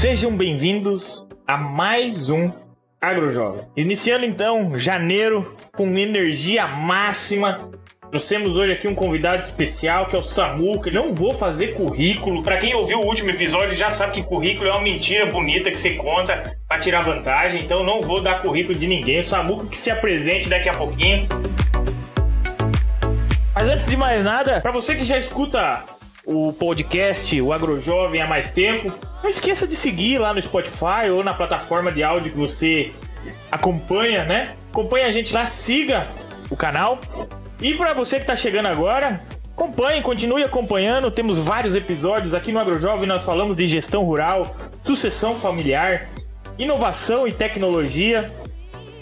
Sejam bem-vindos a mais um AgroJovem. Iniciando então janeiro com energia máxima. Trouxemos hoje aqui um convidado especial que é o Samuca. Não vou fazer currículo. Para quem ouviu o último episódio já sabe que currículo é uma mentira bonita que você conta para tirar vantagem. Então não vou dar currículo de ninguém. O Samuca que se apresente daqui a pouquinho. Mas antes de mais nada, para você que já escuta o podcast, o AgroJovem há mais tempo, não esqueça de seguir lá no Spotify ou na plataforma de áudio que você acompanha, né? Acompanhe a gente lá, siga o canal. E para você que está chegando agora, acompanhe, continue acompanhando. Temos vários episódios aqui no AgroJovem. Nós falamos de gestão rural, sucessão familiar, inovação e tecnologia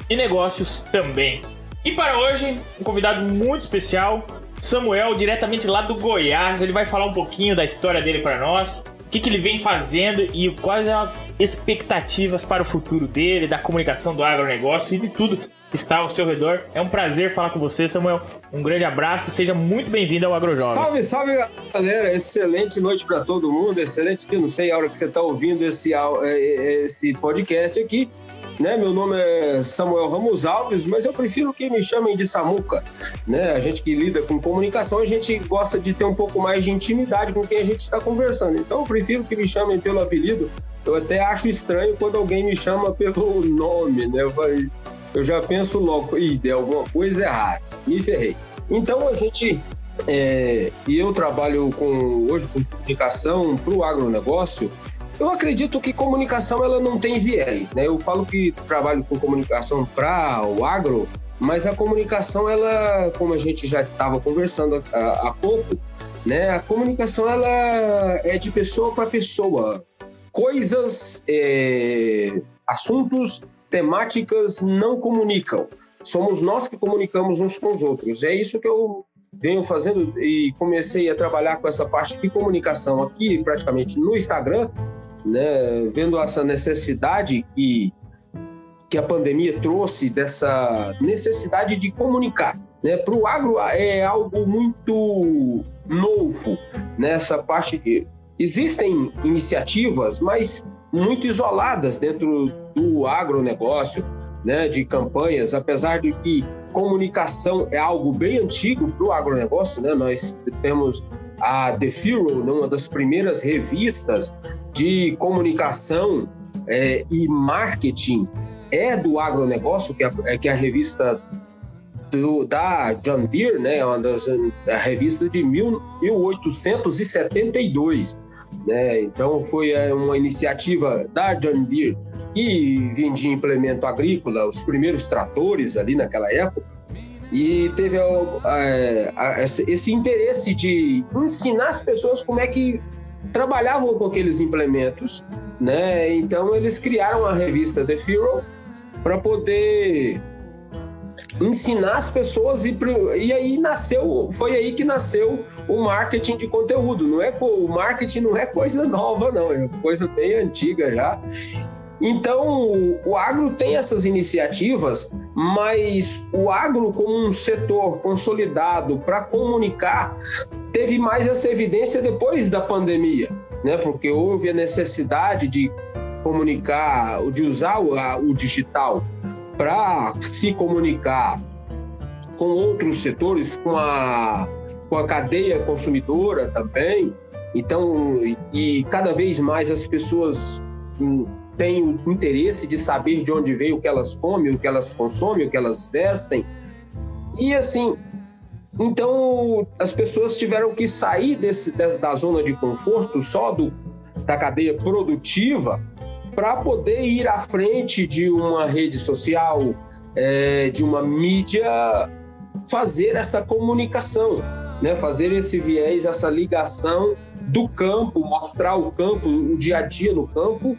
e negócios também. E para hoje, um convidado muito especial, Samuel, diretamente lá do Goiás. Ele vai falar um pouquinho da história dele para nós o que, que, ele vem fazendo e quais as expectativas para o futuro dele, da comunicação do agronegócio e de tudo que está ao seu redor. É um prazer falar com você, Samuel. Um grande abraço, seja muito bem-vindo ao AgroJovem. Salve, salve, galera. Excelente noite para todo mundo. Excelente, que não sei a hora que você está ouvindo esse, é, é, esse podcast aqui. Né? Meu nome é Samuel Ramos Alves, mas eu prefiro que me chamem de Samuca. Né? A gente que lida com comunicação, a gente gosta de ter um pouco mais de intimidade com quem a gente está conversando. Então eu prefiro que me chamem pelo apelido. Eu até acho estranho quando alguém me chama pelo nome, né? Eu, já penso logo, ih, deu alguma coisa errada, me ferrei. Então a gente é, e eu trabalho com hoje com comunicação para o agronegócio eu acredito que comunicação ela não tem viés, né? Eu falo que trabalho com comunicação para o agro, mas a comunicação ela, como a gente já estava conversando há, pouco, né? A comunicação ela é de pessoa para pessoa. Coisas, é, assuntos, temáticas não comunicam. Somos nós que comunicamos uns com os outros. É isso que eu venho fazendo e comecei a trabalhar com essa parte de comunicação aqui, praticamente no Instagram, né, vendo essa necessidade que, que a pandemia trouxe, dessa necessidade de comunicar. Né? Para o agro é algo muito novo nessa parte de. Existem iniciativas, mas muito isoladas dentro do agronegócio, né, de campanhas, apesar de que comunicação é algo bem antigo para o agronegócio, né? Nós temos a The né, uma das primeiras revistas de comunicação é, e marketing é do agronegócio, que é, é, que é a revista do, da John Deere, né, uma das a revista de mil, 1872. Né? Então foi é, uma iniciativa da John Deere que vendia implemento agrícola, os primeiros tratores ali naquela época, e teve é, esse interesse de ensinar as pessoas como é que trabalhavam com aqueles implementos, né? Então eles criaram a revista The Hero para poder ensinar as pessoas e, e aí nasceu, foi aí que nasceu o marketing de conteúdo. Não é o marketing não é coisa nova não, é coisa bem antiga já. Então, o agro tem essas iniciativas, mas o agro, como um setor consolidado para comunicar, teve mais essa evidência depois da pandemia, né? porque houve a necessidade de comunicar, de usar o, o digital para se comunicar com outros setores, com a, com a cadeia consumidora também. Então, e cada vez mais as pessoas têm o interesse de saber de onde veio o que elas comem, o que elas consomem, o que elas vestem. E assim, então, as pessoas tiveram que sair desse, da zona de conforto só do, da cadeia produtiva para poder ir à frente de uma rede social, é, de uma mídia, fazer essa comunicação, né? fazer esse viés, essa ligação do campo, mostrar o campo, o dia a dia no campo,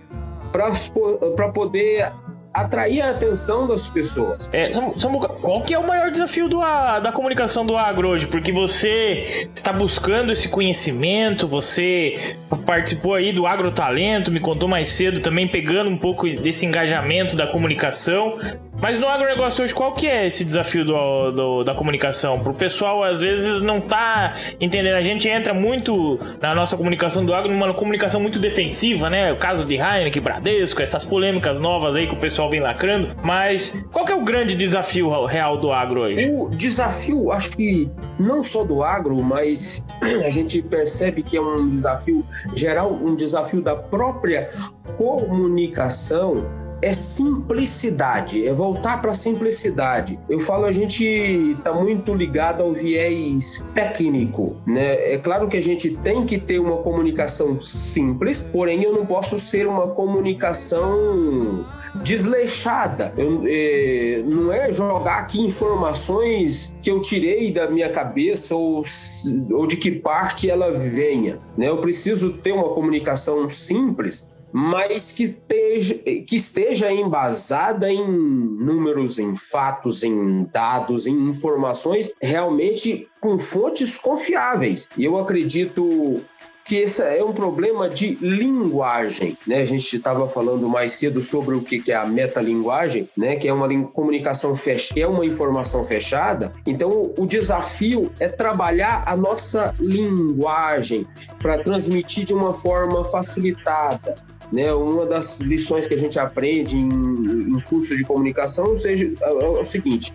para poder atrair a atenção das pessoas. É, Samuca, qual que é o maior desafio do, da comunicação do agro hoje? Porque você está buscando esse conhecimento, você participou aí do agrotalento, me contou mais cedo também, pegando um pouco desse engajamento da comunicação. Mas no agronegócio hoje, qual que é esse desafio do, do, da comunicação? Pro pessoal, às vezes, não tá entendendo. A gente entra muito na nossa comunicação do agro numa comunicação muito defensiva, né? O caso de Heineken, Bradesco, essas polêmicas novas aí que o pessoal vem lacrando. Mas qual que é o grande desafio real do agro hoje? O desafio, acho que não só do agro, mas a gente percebe que é um desafio geral, um desafio da própria comunicação é simplicidade, é voltar para a simplicidade. Eu falo, a gente está muito ligado ao viés técnico, né? É claro que a gente tem que ter uma comunicação simples, porém eu não posso ser uma comunicação desleixada. Eu, é, não é jogar aqui informações que eu tirei da minha cabeça ou, ou de que parte ela venha. Né? Eu preciso ter uma comunicação simples mas que esteja, que esteja embasada em números, em fatos, em dados, em informações realmente com fontes confiáveis. E eu acredito que esse é um problema de linguagem, né? A gente estava falando mais cedo sobre o que é a metalinguagem, né? Que é uma comunicação fechada, é uma informação fechada. Então, o desafio é trabalhar a nossa linguagem para transmitir de uma forma facilitada, né? Uma das lições que a gente aprende em, em curso de comunicação seja, é, é o seguinte: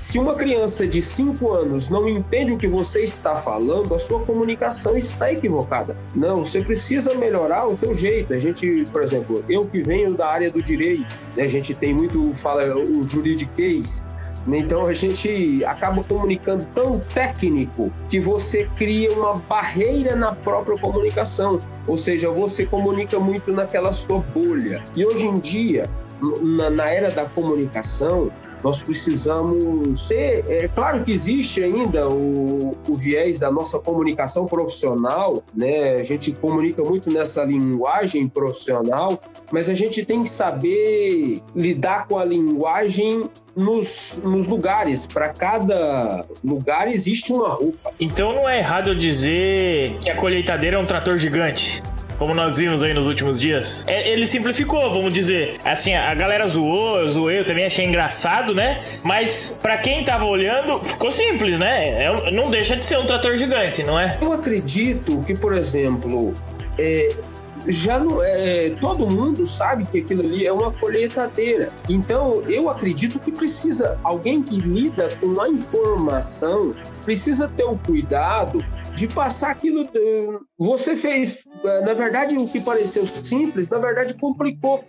se uma criança de 5 anos não entende o que você está falando, a sua comunicação está equivocada. Não, você precisa melhorar o teu jeito. A gente, por exemplo, eu que venho da área do direito, né, a gente tem muito, fala o juridiquês, então a gente acaba comunicando tão técnico que você cria uma barreira na própria comunicação, ou seja, você comunica muito naquela sua bolha. E hoje em dia, na, na era da comunicação, nós precisamos ter. É claro que existe ainda o, o viés da nossa comunicação profissional, né? A gente comunica muito nessa linguagem profissional, mas a gente tem que saber lidar com a linguagem nos, nos lugares. Para cada lugar existe uma roupa. Então não é errado eu dizer que a colheitadeira é um trator gigante como nós vimos aí nos últimos dias. É, ele simplificou, vamos dizer. Assim, a galera zoou, eu zoei, eu também achei engraçado, né? Mas para quem tava olhando, ficou simples, né? É, não deixa de ser um trator gigante, não é? Eu acredito que, por exemplo, é, já não é, todo mundo sabe que aquilo ali é uma colheitadeira. Então, eu acredito que precisa alguém que lida com a informação precisa ter o cuidado de passar aquilo. Você fez, na verdade, o que pareceu simples, na verdade complicou.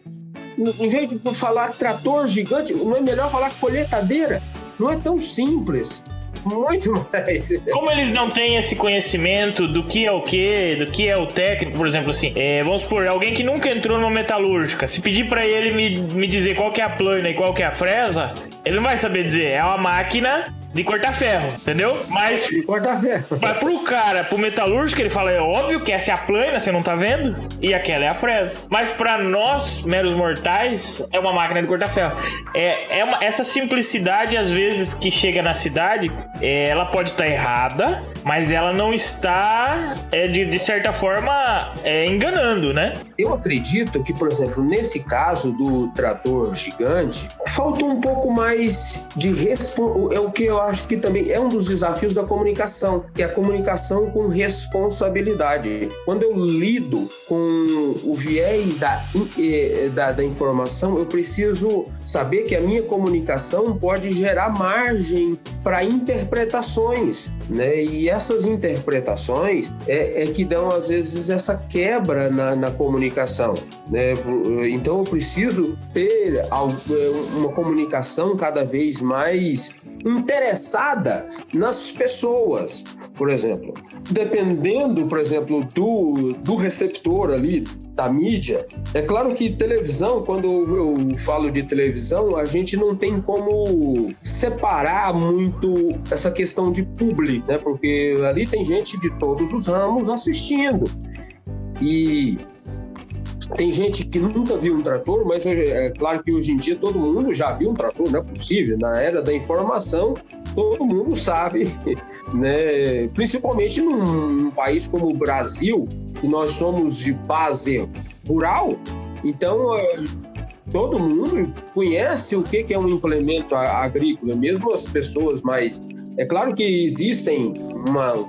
Em vez de falar trator gigante, não é melhor falar colheitadeira? Não é tão simples. Muito mais. Como eles não têm esse conhecimento do que é o que, do que é o técnico, por exemplo, assim, é, vamos supor, alguém que nunca entrou numa metalúrgica, se pedir para ele me, me dizer qual que é a plana e qual que é a fresa, ele não vai saber dizer. É uma máquina de cortar ferro, entendeu? Mas. De cortar ferro. Mas pro cara, pro metalúrgico, ele fala: é óbvio que essa é a plana, você não tá vendo? E aquela é a fresa. Mas para nós, meros mortais, é uma máquina de cortar ferro. É, é uma, essa simplicidade, às vezes, que chega na cidade, é, ela pode estar errada, mas ela não está, é, de, de certa forma, é, enganando, né? Eu acredito que, por exemplo, nesse caso do trator gigante, faltou um pouco mais de responsabilidade. É o que eu eu acho que também é um dos desafios da comunicação, que é a comunicação com responsabilidade. Quando eu lido com o viés da, eh, da, da informação, eu preciso saber que a minha comunicação pode gerar margem para interpretações, né? E essas interpretações é, é, que dão às vezes essa quebra na, na comunicação, né? Então eu preciso ter eh, uma comunicação cada vez mais interessada nas pessoas, por exemplo. Dependendo, por exemplo, do, do receptor ali, da mídia, é claro que televisão, quando eu falo de televisão, a gente não tem como separar muito essa questão de publi, né? Porque ali tem gente de todos os ramos assistindo. E tem gente que nunca viu um trator, mas é claro que hoje em dia todo mundo já viu um trator, não é possível. Na era da informação, todo mundo sabe, né? principalmente num, num país como o Brasil, que nós somos de base rural, então todo mundo conhece o que é um implemento agrícola, mesmo as pessoas mais. É claro que existem uma, um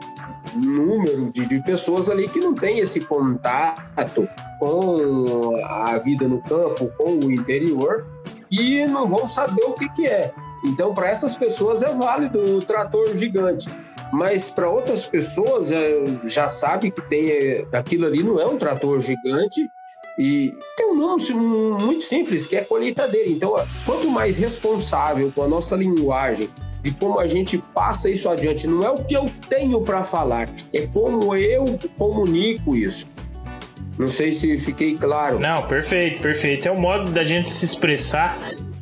número de, de pessoas ali que não tem esse contato com a vida no campo, com o interior, e não vão saber o que, que é. Então, para essas pessoas é válido o trator gigante. Mas para outras pessoas é, já sabe que tem é, aquilo ali não é um trator gigante e tem um nome muito simples que é colheitadeira. Então, quanto mais responsável com a nossa linguagem de como a gente passa isso adiante, não é o que eu tenho para falar, é como eu comunico isso. Não sei se fiquei claro. Não, perfeito, perfeito. É o modo da gente se expressar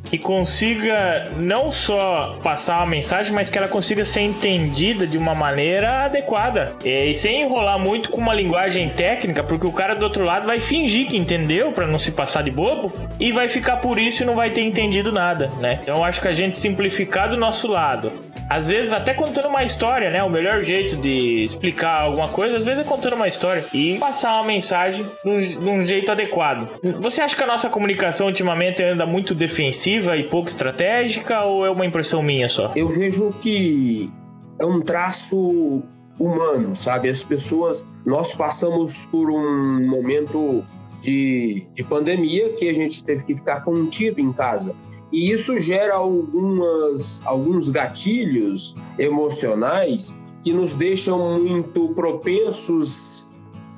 que consiga não só passar uma mensagem, mas que ela consiga ser entendida de uma maneira adequada. E sem enrolar muito com uma linguagem técnica, porque o cara do outro lado vai fingir que entendeu para não se passar de bobo e vai ficar por isso e não vai ter entendido nada, né? Então acho que a gente simplificar do nosso lado às vezes até contando uma história, né? O melhor jeito de explicar alguma coisa, às vezes é contando uma história e passar uma mensagem de um jeito adequado. Você acha que a nossa comunicação ultimamente anda muito defensiva e pouco estratégica ou é uma impressão minha só? Eu vejo que é um traço humano, sabe? As pessoas, nós passamos por um momento de, de pandemia que a gente teve que ficar contido em casa. E isso gera algumas, alguns gatilhos emocionais que nos deixam muito propensos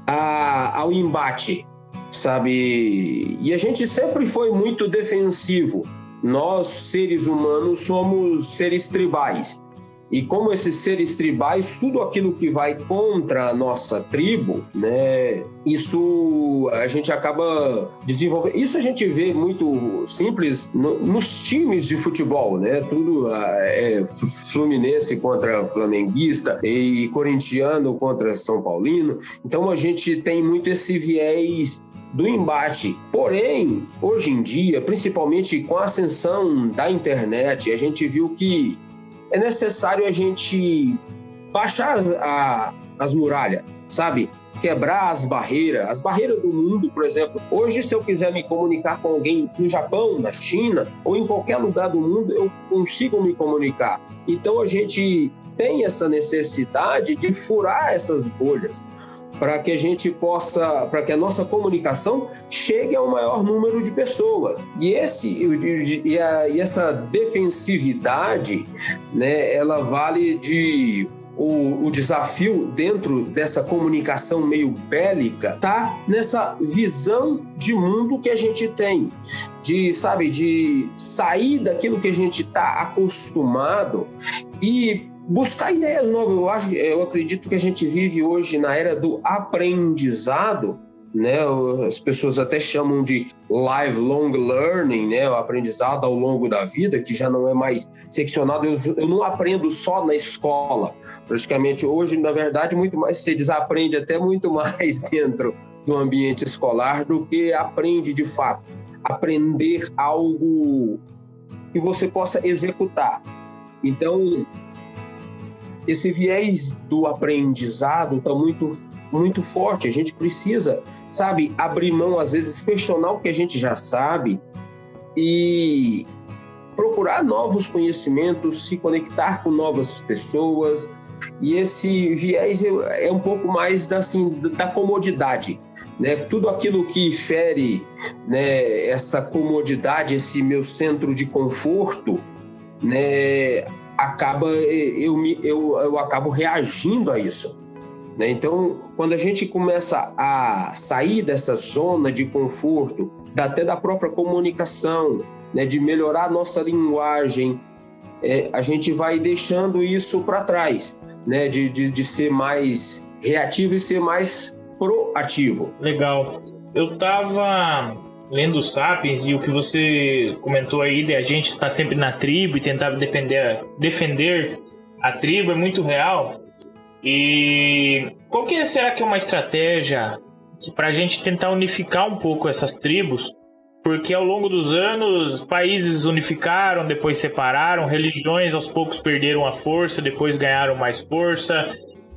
a, ao embate, sabe? E a gente sempre foi muito defensivo. Nós, seres humanos, somos seres tribais. E como esses seres tribais, tudo aquilo que vai contra a nossa tribo, né, isso a gente acaba desenvolvendo. Isso a gente vê muito simples no, nos times de futebol, né? Tudo ah, é Fluminense contra Flamenguista e corintiano contra São Paulino. Então a gente tem muito esse viés do embate. Porém, hoje em dia, principalmente com a ascensão da internet, a gente viu que é necessário a gente baixar a, as muralhas, sabe? Quebrar as barreiras, as barreiras do mundo, por exemplo. Hoje, se eu quiser me comunicar com alguém no Japão, na China ou em qualquer lugar do mundo, eu consigo me comunicar. Então, a gente tem essa necessidade de furar essas bolhas para que a gente possa, para que a nossa comunicação chegue ao maior número de pessoas. E esse e, a, e essa defensividade, né, ela vale de o, o, desafio dentro dessa comunicação meio bélica tá nessa visão de mundo que a gente tem, de sabe, de sair daquilo que a gente está acostumado e buscar ideias novas. Eu, acho, eu acredito que a gente vive hoje na era do aprendizado, né? As pessoas até chamam de lifelong learning, né? O aprendizado ao longo da vida, que já não é mais seccionado. Eu, eu não aprendo só na escola. Praticamente hoje, na verdade, muito mais se desaprende até muito mais dentro do ambiente escolar do que aprende de fato. Aprender algo que você possa executar. Então, esse viés do aprendizado está muito, muito forte. A gente precisa, sabe, abrir mão, às vezes, questionar o que a gente já sabe e procurar novos conhecimentos, se conectar com novas pessoas. E esse viés é um pouco mais da, assim, da comodidade. Né? Tudo aquilo que fere né, essa comodidade, esse meu centro de conforto, né, acaba eu, me, eu, eu acabo reagindo a isso. Né? Então, quando a gente começa a sair dessa zona de conforto, até da própria comunicação, né? de melhorar a nossa linguagem, é, a gente vai deixando isso para trás, né? De, de, de ser mais reativo e ser mais proativo. Legal. Eu tava lendo o Sapiens e o que você comentou aí de a gente estar sempre na tribo e tentar defender, defender a tribo é muito real. E qual que será que é uma estratégia para a gente tentar unificar um pouco essas tribos? Porque ao longo dos anos, países unificaram, depois separaram, religiões aos poucos perderam a força, depois ganharam mais força.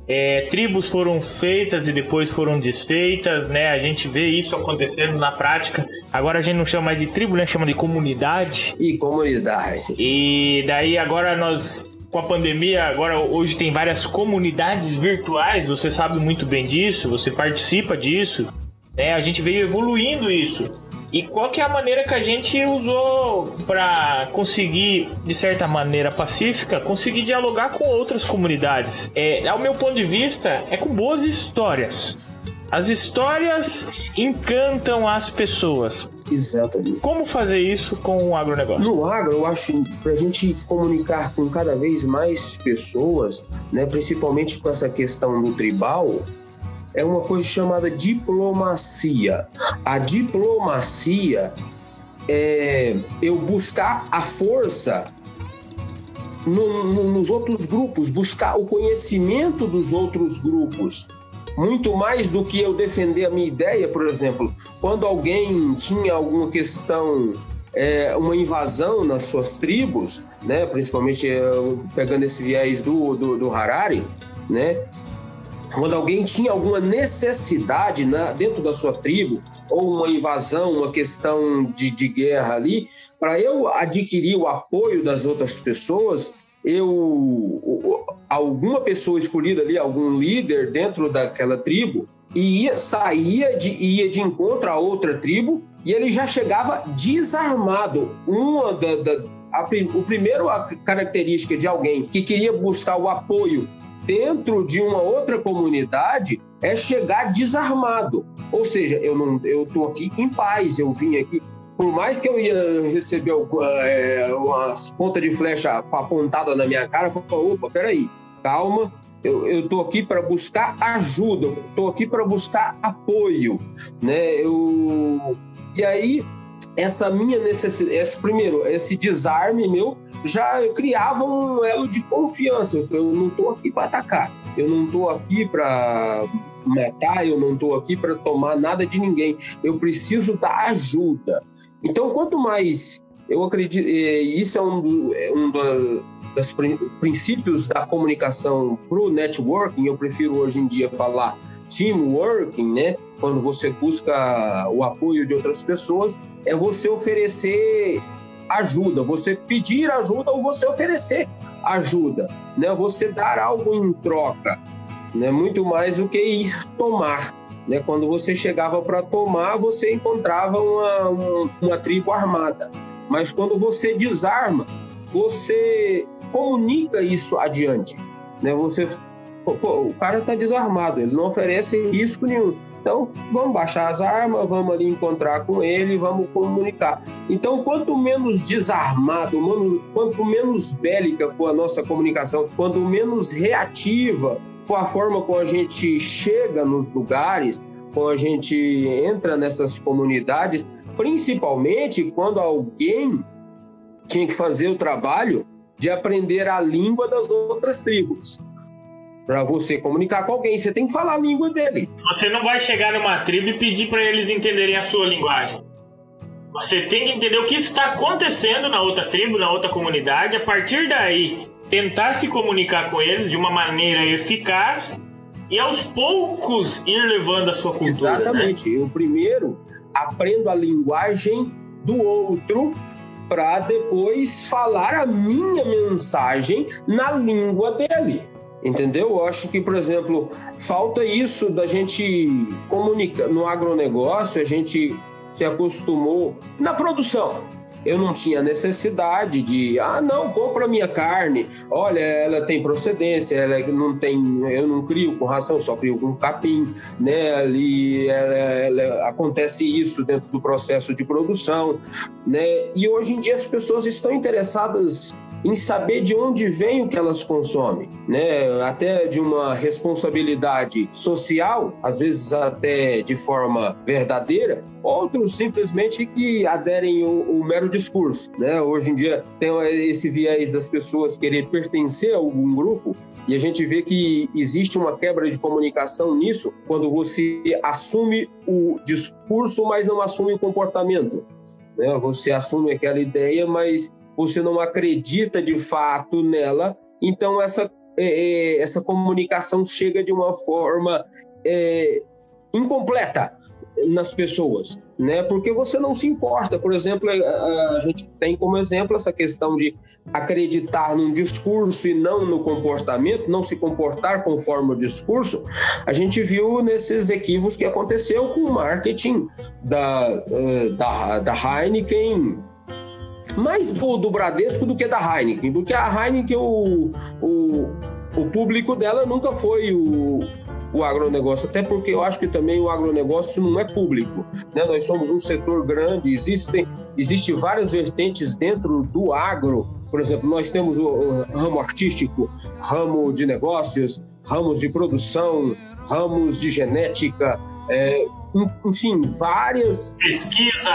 É, tribos foram feitas e depois foram desfeitas, né? A gente vê isso acontecendo na prática. Agora a gente não chama mais de tribo, né? Chama de comunidade. E comunidade. E daí agora nós com a pandemia, agora hoje tem várias comunidades virtuais, você sabe muito bem disso, você participa disso, né? A gente veio evoluindo isso. E qual que é a maneira que a gente usou para conseguir, de certa maneira pacífica, conseguir dialogar com outras comunidades? É, ao meu ponto de vista, é com boas histórias. As histórias encantam as pessoas. Exatamente. Como fazer isso com o agronegócio? No agro, eu acho para a gente comunicar com cada vez mais pessoas, né, principalmente com essa questão do tribal, é uma coisa chamada diplomacia. A diplomacia é eu buscar a força no, no, nos outros grupos, buscar o conhecimento dos outros grupos. Muito mais do que eu defender a minha ideia, por exemplo, quando alguém tinha alguma questão é, uma invasão nas suas tribos, né, principalmente é, pegando esse viés do, do, do Harari, né, quando alguém tinha alguma necessidade na, dentro da sua tribo, ou uma invasão, uma questão de, de guerra ali, para eu adquirir o apoio das outras pessoas, eu alguma pessoa escolhida ali, algum líder dentro daquela tribo, ia saía de ia de encontro a outra tribo e ele já chegava desarmado. Uma da, da a, o primeiro a característica de alguém que queria buscar o apoio dentro de uma outra comunidade é chegar desarmado. Ou seja, eu não, eu tô aqui em paz, eu vim aqui. Por mais que eu ia receber é, umas pontas de flecha apontada na minha cara, eu falei, opa, peraí, calma, eu, eu tô aqui para buscar ajuda, eu tô aqui para buscar apoio, né? Eu, e aí essa minha necessidade, esse, primeiro, esse desarme meu já criava um elo de confiança. Eu, eu não estou aqui para atacar, eu não estou aqui para matar, eu não estou aqui para tomar nada de ninguém. Eu preciso da ajuda. Então, quanto mais eu acredito, isso é um, é um dos princípios da comunicação para o networking. Eu prefiro hoje em dia falar teamworking, né? Quando você busca o apoio de outras pessoas, é você oferecer ajuda, você pedir ajuda ou você oferecer ajuda, né? Você dar algo em troca, né? Muito mais do que ir tomar. Né? Quando você chegava para tomar, você encontrava uma, uma, uma tribo armada. Mas quando você desarma, você comunica isso adiante. Né? Você, pô, o cara está desarmado, ele não oferece risco nenhum. Então, vamos baixar as armas, vamos ali encontrar com ele, vamos comunicar. Então, quanto menos desarmado, quanto menos bélica for a nossa comunicação, quanto menos reativa for a forma como a gente chega nos lugares, como a gente entra nessas comunidades, principalmente quando alguém tinha que fazer o trabalho de aprender a língua das outras tribos para você comunicar com alguém, você tem que falar a língua dele. Você não vai chegar numa tribo e pedir para eles entenderem a sua linguagem. Você tem que entender o que está acontecendo na outra tribo, na outra comunidade, a partir daí tentar se comunicar com eles de uma maneira eficaz e aos poucos ir levando a sua cultura. Né? Exatamente. Né? Eu primeiro aprendo a linguagem do outro para depois falar a minha mensagem na língua dele. Entendeu? Eu acho que, por exemplo, falta isso da gente comunicar no agronegócio, a gente se acostumou na produção. Eu não tinha necessidade de, ah, não, compra minha carne. Olha, ela tem procedência, ela não tem, eu não crio com ração, só crio com capim, né? Ali ela, ela, acontece isso dentro do processo de produção, né? E hoje em dia as pessoas estão interessadas em saber de onde vem o que elas consomem, né? Até de uma responsabilidade social, às vezes até de forma verdadeira, outros simplesmente que aderem o, o mero discurso, né? Hoje em dia tem esse viés das pessoas querer pertencer a algum grupo e a gente vê que existe uma quebra de comunicação nisso quando você assume o discurso, mas não assume o comportamento. Né? Você assume aquela ideia, mas você não acredita de fato nela, então essa é, é, essa comunicação chega de uma forma é, incompleta nas pessoas, né? Porque você não se importa. Por exemplo, a, gente tem como exemplo essa questão de acreditar num discurso e não no comportamento, não se comportar conforme o discurso. A gente viu nesses equívocos que aconteceu com o marketing da, eh, da, da Heineken mais do, do Bradesco do que da Heineken, porque a Heineken, o, o, o público dela nunca foi o, o agronegócio, até porque eu acho que também o agronegócio não é público. Né? Nós somos um setor grande, existem existe várias vertentes dentro do agro. Por exemplo, nós temos o ramo artístico, ramo de negócios, ramos de produção, ramos de genética, é, enfim, várias. Pesquisa,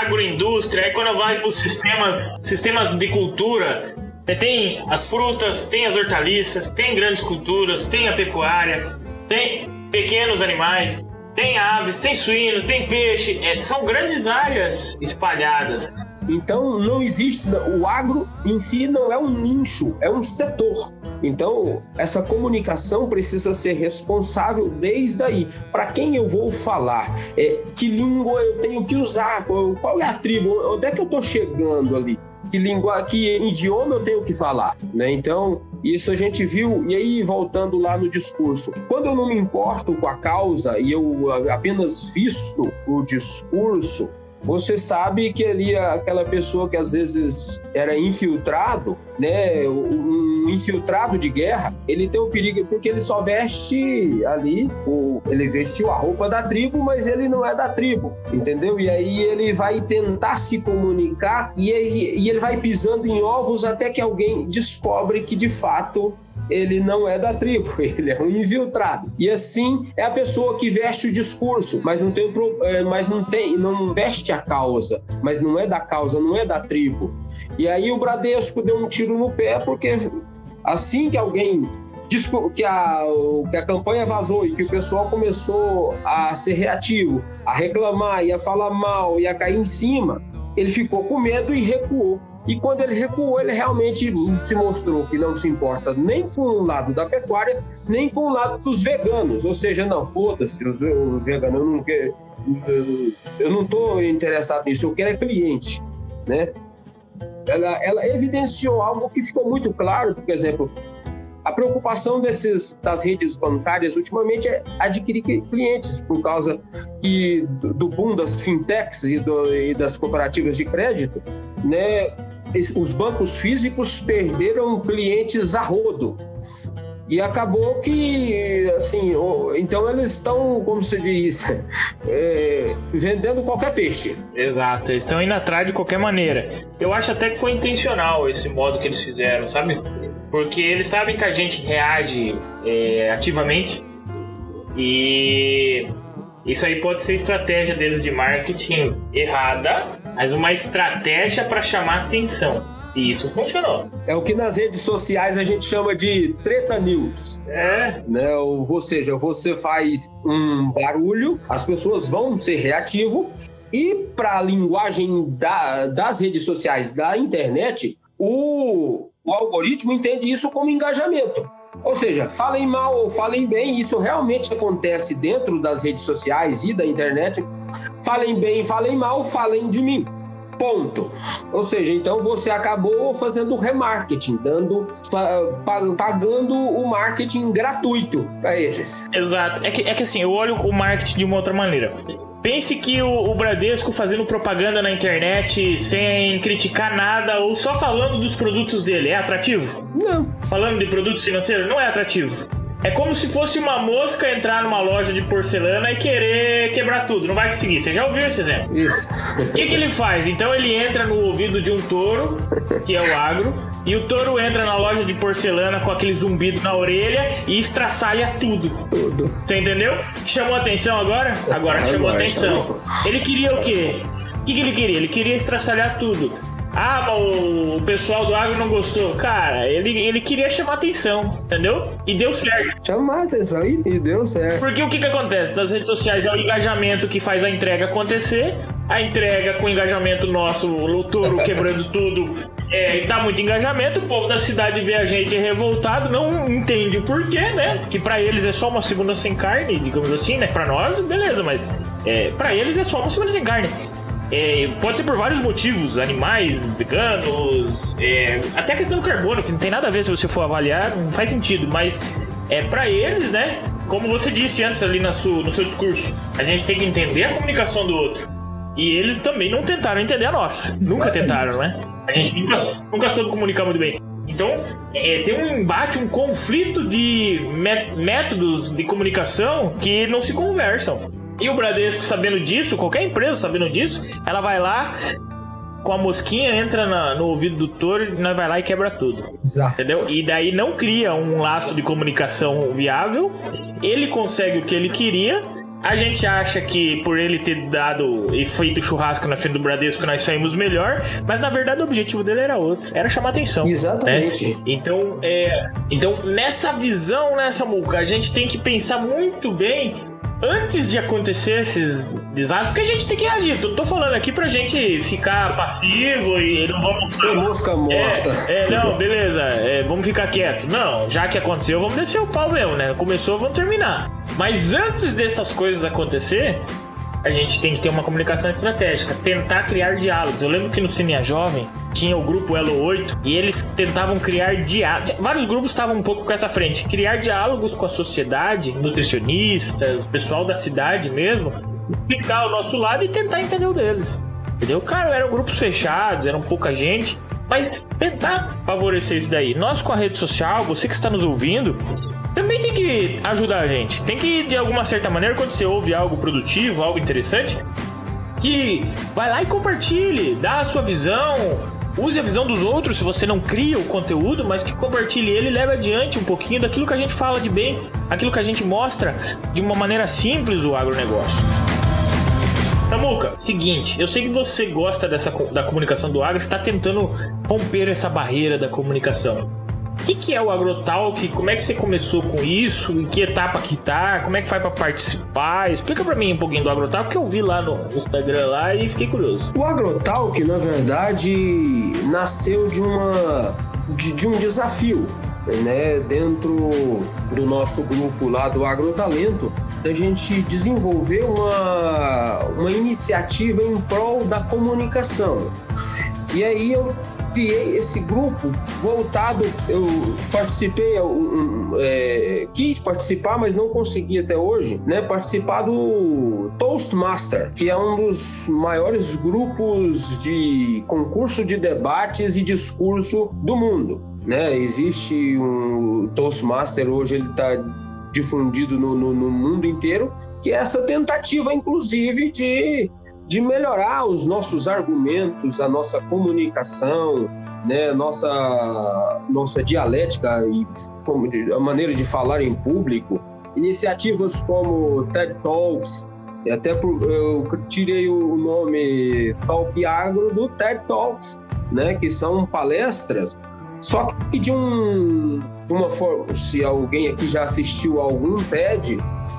agroindústria, aí quando vai para os sistemas, sistemas de cultura, tem as frutas, tem as hortaliças, tem grandes culturas, tem a pecuária, tem pequenos animais, tem aves, tem suínos, tem peixe. É, são grandes áreas espalhadas. Então não existe. O agro em si não é um nicho, é um setor. Então, essa comunicação precisa ser responsável desde aí. Para quem eu vou falar? É, que língua eu tenho que usar? Qual, qual é a tribo? Onde é que eu estou chegando ali? Que língua, que idioma eu tenho que falar? Né? Então, isso a gente viu. E aí, voltando lá no discurso, quando eu não me importo com a causa e eu apenas visto o discurso, você sabe que ali aquela pessoa que às vezes era infiltrado, né, um infiltrado de guerra, ele tem o um perigo porque ele só veste ali, o, ele vestiu a roupa da tribo, mas ele não é da tribo, entendeu? E aí ele vai tentar se comunicar e e ele vai pisando em ovos até que alguém descobre que de fato ele não é da tribo, ele é um infiltrado. E assim é a pessoa que veste o discurso, mas não tem, é, mas não tem, não veste a causa, mas não é da causa, não é da tribo. E aí o Bradesco deu um tiro no pé porque assim que alguém que a, que a campanha vazou e que o pessoal começou a ser reativo, a reclamar e a falar mal e a cair em cima, ele ficou com medo e recuou. E quando ele recuou, ele realmente se mostrou que não se importa nem com o lado da pecuária, nem com o lado dos veganos. Ou seja, não, foda-se, o vegano, eu não quero. Eu não estou interessado nisso, eu quero é cliente, né? Ela, ela evidenciou algo que ficou muito claro, por exemplo, a preocupação desses, das redes bancárias ultimamente é adquirir clientes por causa que, do boom das fintechs e, do, e das cooperativas de crédito, né? Os bancos físicos perderam clientes a rodo. E acabou que, assim, então eles estão, como se diz, é, vendendo qualquer peixe. Exato, eles estão indo atrás de qualquer maneira. Eu acho até que foi intencional esse modo que eles fizeram, sabe? Porque eles sabem que a gente reage é, ativamente e isso aí pode ser estratégia deles de marketing errada, mas uma estratégia para chamar atenção. E isso funcionou. É o que nas redes sociais a gente chama de treta news. É. Né? Ou seja, você faz um barulho, as pessoas vão ser reativo e para a linguagem da, das redes sociais, da internet, o, o algoritmo entende isso como engajamento. Ou seja, falem mal ou falem bem, isso realmente acontece dentro das redes sociais e da internet. Falem bem, falem mal, falem de mim. Ponto. Ou seja, então você acabou fazendo remarketing, dando, pagando o marketing gratuito para eles. Exato. É que, é que assim, eu olho o marketing de uma outra maneira. Pense que o, o, Bradesco fazendo propaganda na internet sem criticar nada ou só falando dos produtos dele é atrativo? Não. Falando de produtos financeiros não é atrativo. É como se fosse uma mosca entrar numa loja de porcelana e querer quebrar tudo. Não vai conseguir. Você já ouviu esse exemplo? Isso. O que, que ele faz? Então ele entra no ouvido de um touro, que é o agro, e o touro entra na loja de porcelana com aquele zumbido na orelha e estraçalha tudo. Tudo. Você entendeu? Chamou atenção agora? Agora chamou atenção. Ele queria o quê? O que, que ele queria? Ele queria estraçalhar tudo. Ah, o pessoal do agro não gostou. Cara, ele, ele queria chamar atenção, entendeu? E deu certo. Chamar atenção e, e deu certo. Porque o que, que acontece? Das redes sociais é o engajamento que faz a entrega acontecer. A entrega com engajamento nosso, o touro quebrando tudo, é, dá muito engajamento, o povo da cidade vê a gente revoltado, não entende o porquê, né? Porque pra eles é só uma segunda sem carne, digamos assim, né? Pra nós, beleza, mas é, pra eles é só uma segunda sem carne. É, pode ser por vários motivos, animais, veganos, é, até a questão do carbono, que não tem nada a ver se você for avaliar, não faz sentido, mas é para eles, né? Como você disse antes ali no seu, no seu discurso, a gente tem que entender a comunicação do outro. E eles também não tentaram entender a nossa. Exatamente. Nunca tentaram, né? A gente nunca, nunca soube comunicar muito bem. Então, é, tem um embate, um conflito de métodos de comunicação que não se conversam. E o Bradesco, sabendo disso, qualquer empresa sabendo disso, ela vai lá, com a mosquinha, entra na, no ouvido do touro, nós vai lá e quebra tudo. Exato. Entendeu? E daí não cria um laço de comunicação viável. Ele consegue o que ele queria. A gente acha que por ele ter dado e feito churrasco na frente do Bradesco nós saímos melhor, mas na verdade o objetivo dele era outro, era chamar atenção. Exatamente. Né? Então, é, então nessa visão, nessa muca, a gente tem que pensar muito bem antes de acontecer esses desastres, porque a gente tem que reagir. Eu tô falando aqui pra gente ficar passivo e não vamos. Ser mosca morta. É, é não, beleza, é, vamos ficar quieto. Não, já que aconteceu, vamos descer o pau mesmo, né? Começou, vamos terminar. Mas antes dessas coisas acontecer, a gente tem que ter uma comunicação estratégica, tentar criar diálogos. Eu lembro que no Cine Jovem tinha o grupo Elo 8 e eles tentavam criar diálogos. Vários grupos estavam um pouco com essa frente, criar diálogos com a sociedade, nutricionistas, pessoal da cidade mesmo, explicar o nosso lado e tentar entender o deles. Entendeu? Cara, eram grupos fechados, eram pouca gente. Mas tentar favorecer isso daí. Nós com a rede social, você que está nos ouvindo, também tem que ajudar a gente. Tem que, de alguma certa maneira, quando você ouve algo produtivo, algo interessante, que vai lá e compartilhe, dá a sua visão, use a visão dos outros se você não cria o conteúdo, mas que compartilhe ele e leve adiante um pouquinho daquilo que a gente fala de bem, aquilo que a gente mostra de uma maneira simples o agronegócio. Samuca, seguinte, eu sei que você gosta dessa da comunicação do agro, está tentando romper essa barreira da comunicação. O que, que é o Agrotalk? Como é que você começou com isso? Em que etapa que tá? Como é que faz para participar? Explica para mim um pouquinho do Agrotalk que eu vi lá no Instagram lá e fiquei curioso. O Agrotalk, na verdade, nasceu de uma de, de um desafio, né, dentro do nosso grupo lá do Agrotalento, da gente desenvolver uma, uma iniciativa em prol da comunicação. E aí eu criei esse grupo voltado. Eu participei, eu, é, quis participar, mas não consegui até hoje, né? Participar do Toastmaster, que é um dos maiores grupos de concurso de debates e discurso do mundo. Né? Existe um Toastmaster hoje, ele está difundido no, no, no mundo inteiro, que é essa tentativa, inclusive, de de melhorar os nossos argumentos, a nossa comunicação, né, nossa nossa dialética e a maneira de falar em público. Iniciativas como TED Talks, até eu tirei o nome Talk Agro do TED Talks, né, que são palestras, só que de um de uma forma, se alguém aqui já assistiu algum TED,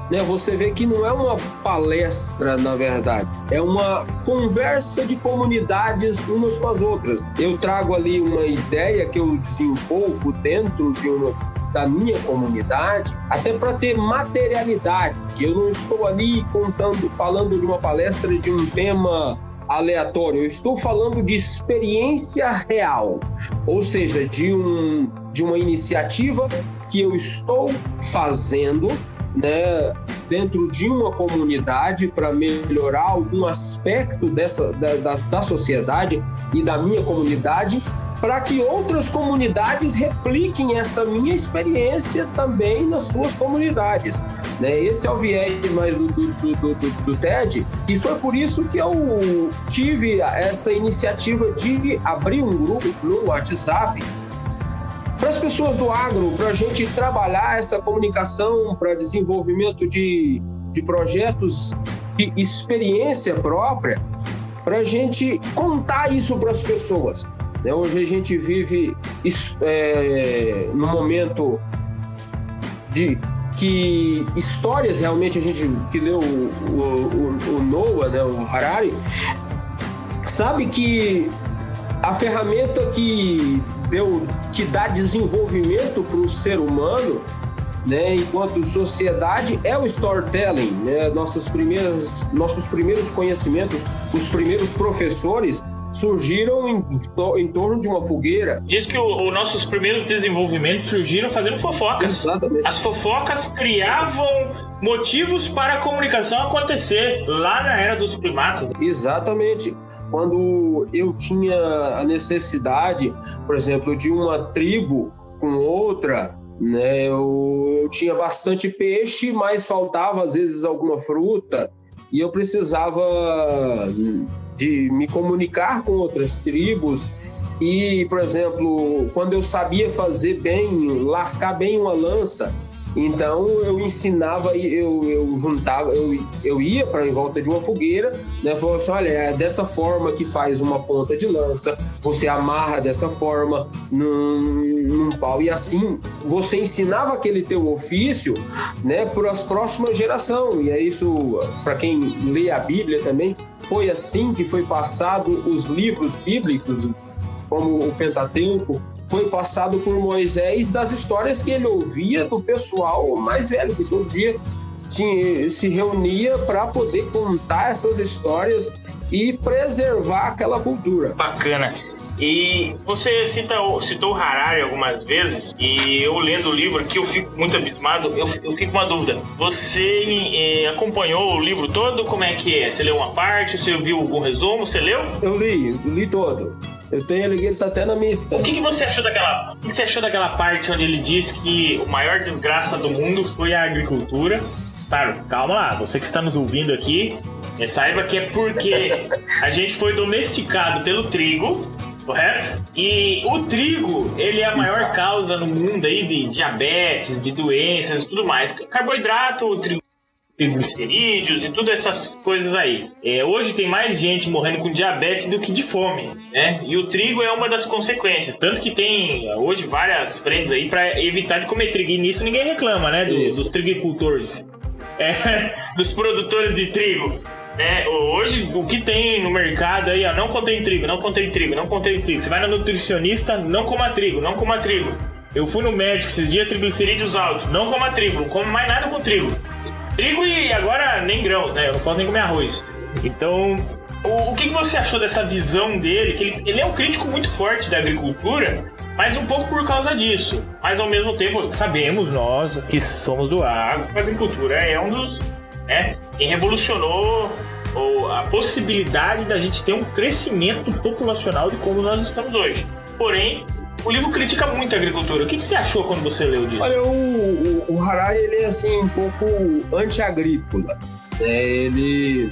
né, você vê que não é uma palestra, na verdade, é uma conversa de comunidades umas com as outras. Eu trago ali uma ideia que eu desenvolvo dentro de uma da minha comunidade, até para ter materialidade. Eu não estou ali contando, falando de uma palestra de um tema aleatório, eu estou falando de experiência real, ou seja, de, um, de uma iniciativa que eu estou fazendo né, dentro de uma comunidade para melhorar algum aspecto dessa, da, da, da sociedade e da minha comunidade, para que outras comunidades repliquem essa minha experiência também nas suas comunidades. Né? Esse é o viés mais do, do, do, do, TED, e foi por isso que eu tive essa iniciativa de abrir um grupo no WhatsApp para as pessoas do agro, para a gente trabalhar essa comunicação para desenvolvimento de, de projetos de experiência própria, para a gente contar isso para as pessoas. Né? Hoje a gente vive é, no momento de que histórias realmente a gente que leu o, o, o Noah, né, o Harari, sabe que a ferramenta que deu, que dá desenvolvimento para o ser humano, né, enquanto sociedade, é o storytelling. Né? Nossas primeiras, nossos primeiros conhecimentos, os primeiros professores surgiram em, em torno de uma fogueira. Diz que os nossos primeiros desenvolvimentos surgiram fazendo fofocas. Exatamente. As fofocas criavam motivos para a comunicação acontecer lá na era dos primatas. Exatamente. Quando eu tinha a necessidade, por exemplo, de uma tribo com outra, né, eu, eu tinha bastante peixe, mas faltava às vezes alguma fruta e eu precisava de me comunicar com outras tribos. E, por exemplo, quando eu sabia fazer bem, lascar bem uma lança, então eu ensinava, eu, eu juntava, eu, eu ia para em volta de uma fogueira, né? Falava assim: olha, é dessa forma que faz uma ponta de lança, você amarra dessa forma num, num pau, e assim você ensinava aquele teu ofício, né, para as próximas gerações. E é isso, para quem lê a Bíblia também, foi assim que foi passado os livros bíblicos, como o Pentateuco, foi passado por Moisés das histórias que ele ouvia do pessoal mais velho, que todo dia tinha, se reunia para poder contar essas histórias e preservar aquela cultura. Bacana. E você cita, citou o Harari algumas vezes, e eu lendo o livro aqui, eu fico muito abismado, eu, eu fiquei com uma dúvida. Você eh, acompanhou o livro todo? Como é que é? Você leu uma parte? Você viu algum resumo? Você leu? Eu li, li todo. Eu tenho ele, ele tá até na minha estante. O que, que, você achou daquela. O que, que você achou daquela parte onde ele diz que o maior desgraça do mundo foi a agricultura? Claro, calma lá, você que está nos ouvindo aqui, é, saiba que é porque a gente foi domesticado pelo trigo, correto? E o trigo, ele é a maior Exato. causa no mundo aí de diabetes, de doenças e tudo mais. Carboidrato, trigo triglicerídeos e todas essas coisas aí. É, hoje tem mais gente morrendo com diabetes do que de fome, né? E o trigo é uma das consequências. Tanto que tem hoje várias frentes aí para evitar de comer trigo. E nisso ninguém reclama, né? Do, dos trigicultores. É, dos produtores de trigo. É, hoje, o que tem no mercado aí, ó, não contém trigo, não contém trigo, não contém trigo. Você vai no nutricionista, não coma trigo, não coma trigo. Eu fui no médico esses dias, triglicerídeos altos, não coma trigo, não come mais nada com trigo. Trigo e agora nem grãos, né? Eu não posso nem comer arroz. Então, o, o que, que você achou dessa visão dele? Que ele, ele é um crítico muito forte da agricultura, mas um pouco por causa disso. Mas ao mesmo tempo, sabemos nós que somos do agro, a agricultura é um dos. Né, revolucionou ou a possibilidade da gente ter um crescimento populacional de como nós estamos hoje. Porém, o livro critica muito a agricultura. O que, que você achou quando você leu disso? Olha, o, o, o Harari ele é assim um pouco anti-agrícola. É, ele,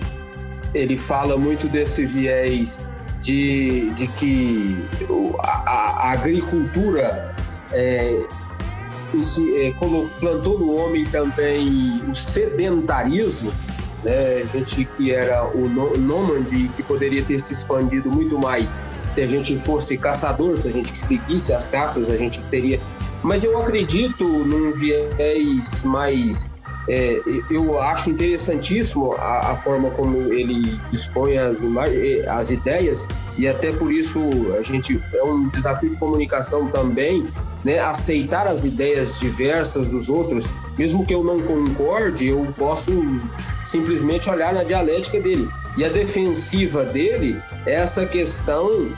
ele fala muito desse viés de, de que a, a agricultura é, esse, é, plantou no homem também o sedentarismo, né? gente que era o nômade que poderia ter se expandido muito mais se a gente fosse caçador, se a gente seguisse as caças, a gente teria. Mas eu acredito num viés mais. É, eu acho interessantíssimo a, a, forma como ele dispõe as, as ideias, e até por isso a gente é um desafio de comunicação também, né? aceitar as ideias diversas dos outros, mesmo que eu não concorde, eu posso simplesmente olhar na dialética dele. E a defensiva dele é essa questão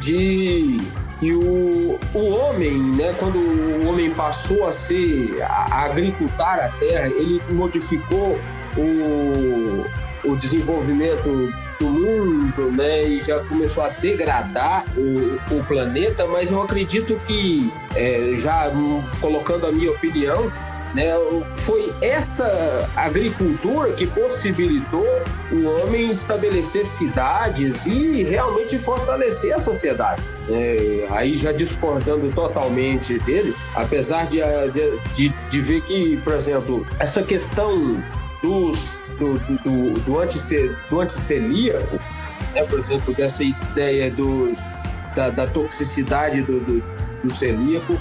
de que o, o homem, né, quando o homem passou a ser a, a agricultar a terra, ele modificou o, o desenvolvimento do mundo, né, e já começou a degradar o, o planeta, mas eu acredito que, é, já colocando a minha opinião, né? Foi essa agricultura que possibilitou o homem estabelecer cidades e realmente fortalecer a sociedade. É, aí já discordando totalmente dele, apesar de, de, de ver que, por exemplo, essa questão dos, do, do, do, antice, do anticelíaco, né, por exemplo, dessa ideia do, da, da toxicidade do, do, do celíaco,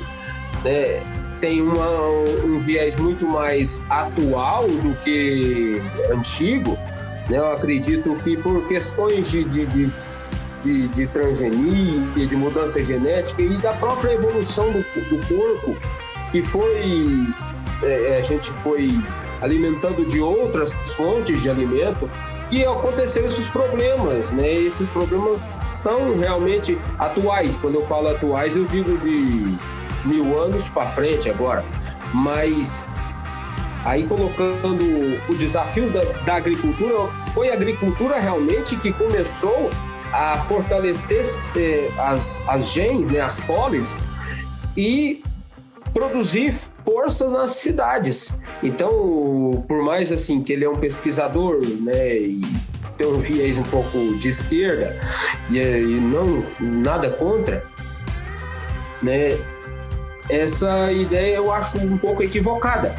né, tem uma, um viés muito mais atual do que antigo. Né? Eu acredito que por questões de, de, de, de, de transgenia, de mudança genética e da própria evolução do, do corpo, que foi. É, é, a gente foi alimentando de outras fontes de alimento e aconteceu esses problemas, né? Esses problemas são realmente atuais. Quando eu falo atuais, eu digo de mil anos para frente agora. Mas aí colocando o desafio da, da, agricultura, foi a agricultura realmente que começou a fortalecer eh, as, as genes, né, as polis, e produzir força nas cidades. Então, por mais assim que ele é um pesquisador, né, e tem um viés um pouco de esquerda e, e não nada contra, né, essa ideia eu acho um pouco equivocada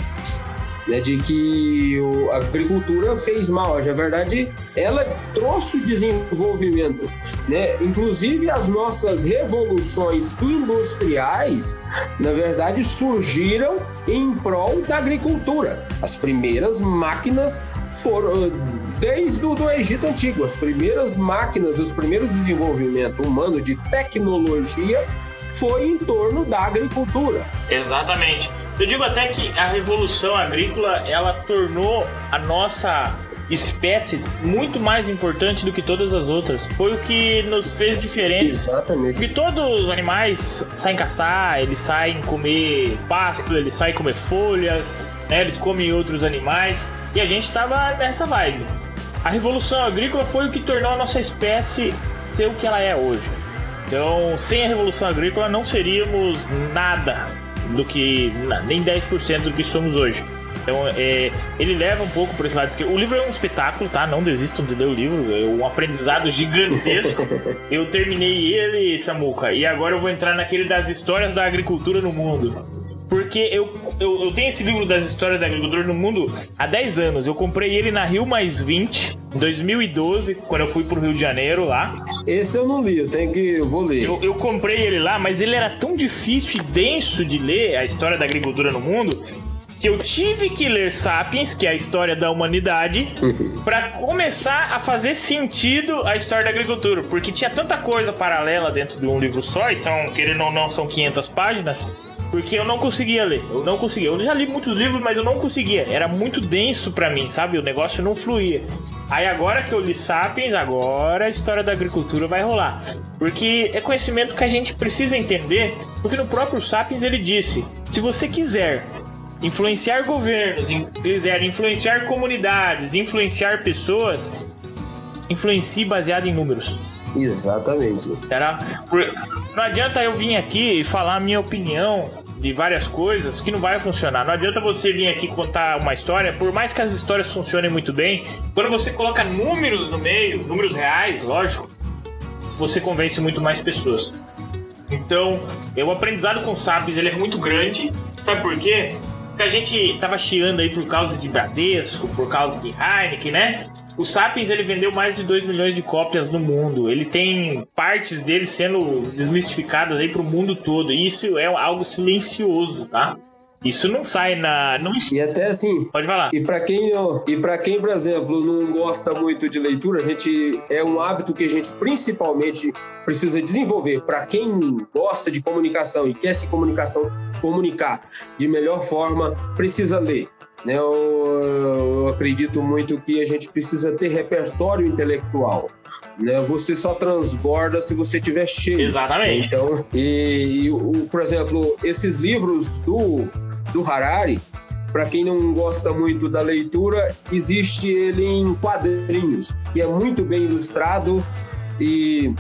né, de que a agricultura fez mal. Na verdade, ela trouxe o desenvolvimento. Né? Inclusive, as nossas revoluções industriais, na verdade, surgiram em prol da agricultura. As primeiras máquinas foram desde o do Egito Antigo. As primeiras máquinas, os primeiros desenvolvimento humano de tecnologia foi em torno da agricultura. Exatamente. Eu digo até que a revolução agrícola ela tornou a nossa espécie muito mais importante do que todas as outras. Foi o que nos fez diferentes. Exatamente. Porque todos os animais saem caçar, eles saem comer pasto, eles saem comer folhas, né? eles comem outros animais. E a gente estava nessa vibe. A revolução agrícola foi o que tornou a nossa espécie ser o que ela é hoje. Então, sem a Revolução Agrícola, não seríamos nada do que. nem 10% do que somos hoje. Então, é, ele leva um pouco por esse lado. O livro é um espetáculo, tá? Não desistam de ler o livro. É um aprendizado gigantesco. eu terminei ele, Samuca, e agora eu vou entrar naquele das histórias da agricultura no mundo. Porque eu, eu, eu, tenho esse livro das histórias da agricultura no mundo há 10 anos. Eu comprei ele na Rio Mais 20, em 2012, quando eu fui pro Rio de Janeiro lá. Esse eu não li, eu tenho que. Eu vou ler. Eu, eu comprei ele lá, mas ele era tão difícil e denso de ler a história da agricultura no mundo que eu tive que ler Sapiens, que é a história da humanidade, para começar a fazer sentido a história da agricultura, porque tinha tanta coisa paralela dentro de um livro só, e são, querendo ou não, são 500 páginas, porque eu não conseguia ler. Eu não conseguia. Eu já li muitos livros, mas eu não conseguia. Era muito denso para mim, sabe? O negócio não fluía. Aí agora que eu li Sapiens, agora a história da agricultura vai rolar. Porque é conhecimento que a gente precisa entender, porque no próprio Sapiens ele disse: se você quiser influenciar governos, quiser influenciar comunidades, influenciar pessoas, influencie baseado em números. Exatamente. Era, não adianta eu vir aqui e falar a minha opinião de várias coisas que não vai funcionar. Não adianta você vir aqui contar uma história, por mais que as histórias funcionem muito bem, quando você coloca números no meio, números reais, lógico, você convence muito mais pessoas. Então, o aprendizado com SAPs ele é muito grande. Sabe por quê? Porque a gente tava chiando aí por causa de Bradesco, por causa de Heineken, né? O Sapiens ele vendeu mais de 2 milhões de cópias no mundo. Ele tem partes dele sendo desmistificadas aí pro mundo todo. E isso é algo silencioso, tá? Isso não sai na. Não... E até assim. Pode falar. E para quem, e para quem, por exemplo, não gosta muito de leitura, a gente é um hábito que a gente principalmente precisa desenvolver. Para quem gosta de comunicação e quer se comunicação comunicar de melhor forma, precisa ler. Né? Eu, eu, acredito muito que a gente precisa ter repertório intelectual. Né? Você só transborda se você tiver cheio. Exatamente. Então, e, e o, por exemplo, esses livros do, do Harari, para quem não gosta muito da leitura, existe ele em quadrinhos, que é muito bem ilustrado e,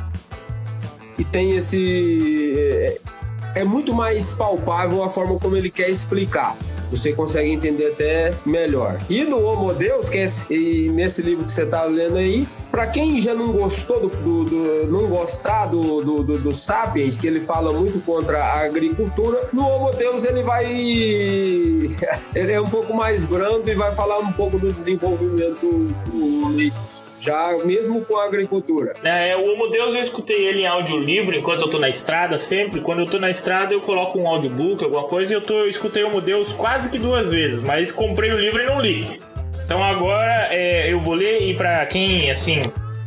e tem esse. É, é muito mais palpável a forma como ele quer explicar você consegue entender até melhor. E no Homo Deus, que é esse, e nesse livro que você está lendo aí, para quem já não gostou do, do, do não gostar do, do, do, do, Sapiens, que ele fala muito contra a agricultura, no Homo Deus ele vai ele é um pouco mais brando e vai falar um pouco do desenvolvimento do, já mesmo com a agricultura. É, o Homo Deus eu escutei ele em áudio livre enquanto eu tô na estrada sempre. Quando eu tô na estrada eu coloco um audiobook, alguma coisa, e eu, tô, eu escutei o Homo Deus quase que duas vezes, mas comprei o livro e não li. Então agora é, eu vou ler e para quem assim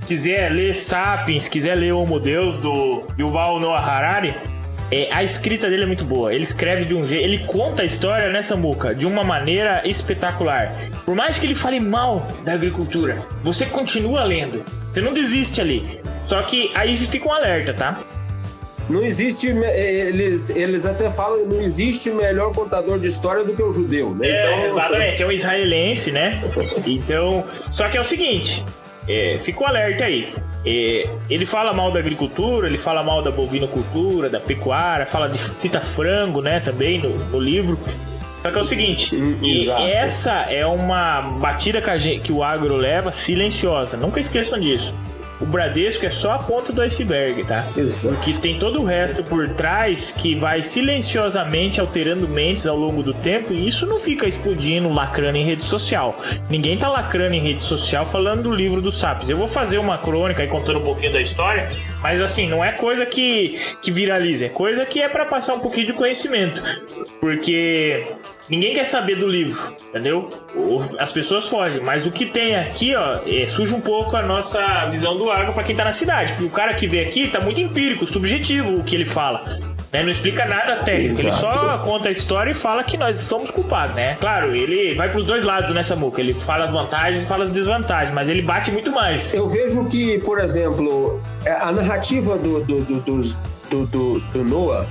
quiser ler Sapiens, quiser ler Homo Deus do Yuval Noah Harari, é, a escrita dele é muito boa. Ele escreve de um jeito. Ele conta a história, né, Samuca? De uma maneira espetacular. Por mais que ele fale mal da agricultura, você continua lendo. Você não desiste ali. Só que aí fica um alerta, tá? Não existe, eles, eles até falam, não existe melhor contador de história do que o judeu, né? É, então... exatamente, é um israelense, né? Então, só que é o seguinte, é, fica o um alerta aí. É, ele fala mal da agricultura, ele fala mal da bovinocultura, da pecuária, fala de cita frango, né, também no, no livro. Só que é o seguinte, hum, essa é uma batida que, gente, que o agro leva silenciosa. Nunca esqueçam disso. O Bradesco é só a ponta do iceberg, tá? Exato. Porque tem todo o resto por trás que vai silenciosamente alterando mentes ao longo do tempo e isso não fica explodindo, lacrando em rede social. Ninguém tá lacrando em rede social falando do livro do Sapiens. Eu vou fazer uma crônica aí contando um pouquinho da história, mas assim, não é coisa que, que viraliza, é coisa que é para passar um pouquinho de conhecimento. Porque Ninguém quer saber do livro, entendeu? As pessoas fogem, mas o que tem aqui, ó, é, surge um pouco a nossa visão do agro para quem tá na cidade. Porque o cara que vê aqui tá muito empírico, subjetivo o que ele fala. Né? Não explica nada técnico, Exato. ele só conta a história e fala que nós somos culpados, né? Claro, ele vai pros dois lados nessa muca. Ele fala as vantagens e fala as desvantagens, mas ele bate muito mais. Eu vejo que, por exemplo, a narrativa do, do, do, do, do, do Noah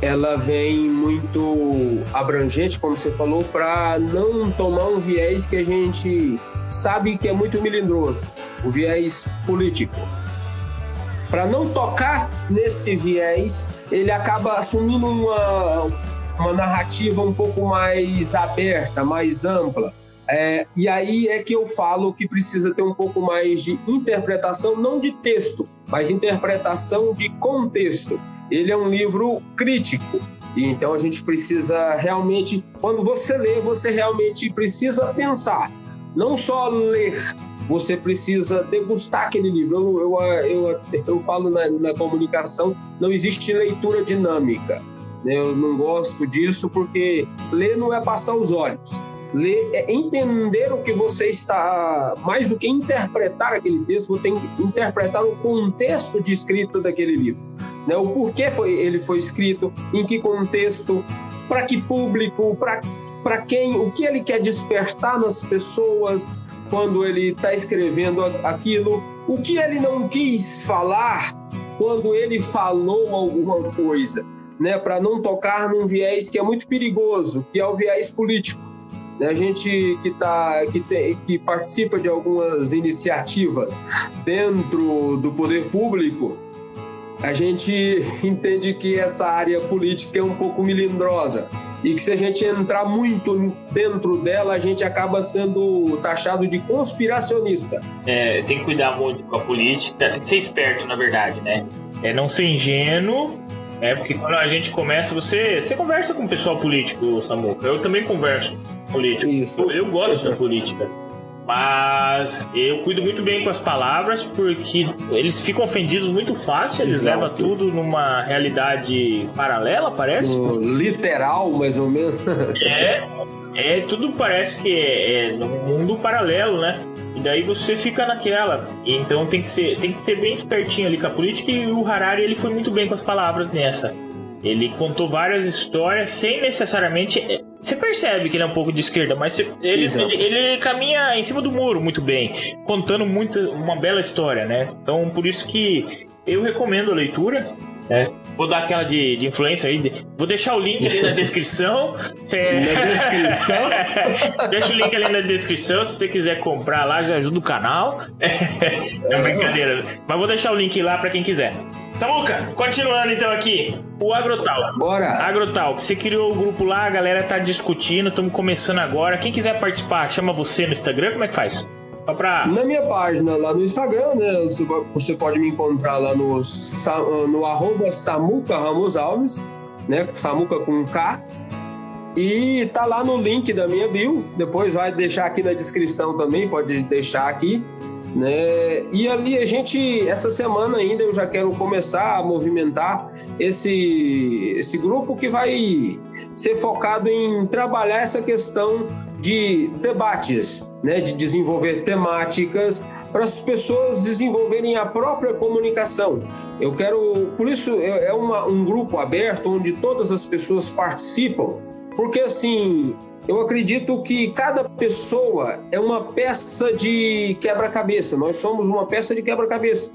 ela vem muito abrangente, como você falou, para não tomar um viés que a gente sabe que é muito melindroso, o viés político. Para não tocar nesse viés, ele acaba assumindo uma, uma narrativa um pouco mais aberta, mais ampla. É, e aí é que eu falo que precisa ter um pouco mais de interpretação, não de texto, mas interpretação de contexto ele é um livro crítico. E então a gente precisa realmente, quando você lê, você realmente precisa pensar, não só ler, você precisa degustar aquele livro. Eu, eu, eu, eu falo na, na comunicação, não existe leitura dinâmica. Eu não gosto disso porque ler não é passar os olhos ler, é entender o que você está, mais do que interpretar aquele texto, você tem que interpretar o contexto de escrita daquele livro, né? O porquê foi, ele foi escrito, em que contexto, para que público, para quem, o que ele quer despertar nas pessoas quando ele está escrevendo aquilo, o que ele não quis falar quando ele falou alguma coisa, né? Para não tocar num viés que é muito perigoso, que é o viés político a gente que, tá, que, tem, que participa de algumas iniciativas dentro do poder público, a gente entende que essa área política é um pouco melindrosa e que se a gente entrar muito dentro dela, a gente acaba sendo taxado de conspiracionista. É, tem que cuidar muito com a política, tem que ser esperto, na verdade, né? É não ser ingênuo é, porque quando a gente começa, você, você conversa com o pessoal político, Samuca. Eu também converso político. Isso. Eu, eu gosto da política. Mas eu cuido muito bem com as palavras, porque eles ficam ofendidos muito fácil, eles Exato. levam tudo numa realidade paralela, parece. No literal, mais ou menos. é, é, tudo parece que é, é num mundo paralelo, né? E daí você fica naquela. Então tem que ser, tem que ser bem espertinho ali com a política e o Harari ele foi muito bem com as palavras nessa. Ele contou várias histórias sem necessariamente. Você percebe que ele é um pouco de esquerda, mas ele, ele, ele, caminha em cima do muro muito bem, contando muito, uma bela história, né? Então por isso que eu recomendo a leitura. Né? Vou dar aquela de, de influência aí. Vou deixar o link ali na descrição. Cê... Na descrição? Deixa o link ali na descrição. Se você quiser comprar lá, já ajuda o canal. é brincadeira. Mas vou deixar o link lá para quem quiser. Samuca, continuando então aqui. O Agrotal. Bora. Agrotal, você criou o grupo lá, a galera tá discutindo, estamos começando agora. Quem quiser participar, chama você no Instagram, como é que faz? Pra... Na minha página lá no Instagram, né? Você pode me encontrar lá no, no arroba Samuca Ramos Alves, né? Samuca com K. E tá lá no link da minha bio. Depois vai deixar aqui na descrição também, pode deixar aqui. Né? E ali a gente, essa semana ainda, eu já quero começar a movimentar esse, esse grupo que vai ser focado em trabalhar essa questão de debates, né, de desenvolver temáticas para as pessoas desenvolverem a própria comunicação. Eu quero, por isso é, é uma, um grupo aberto onde todas as pessoas participam, porque assim eu acredito que cada pessoa é uma peça de quebra-cabeça. Nós somos uma peça de quebra-cabeça.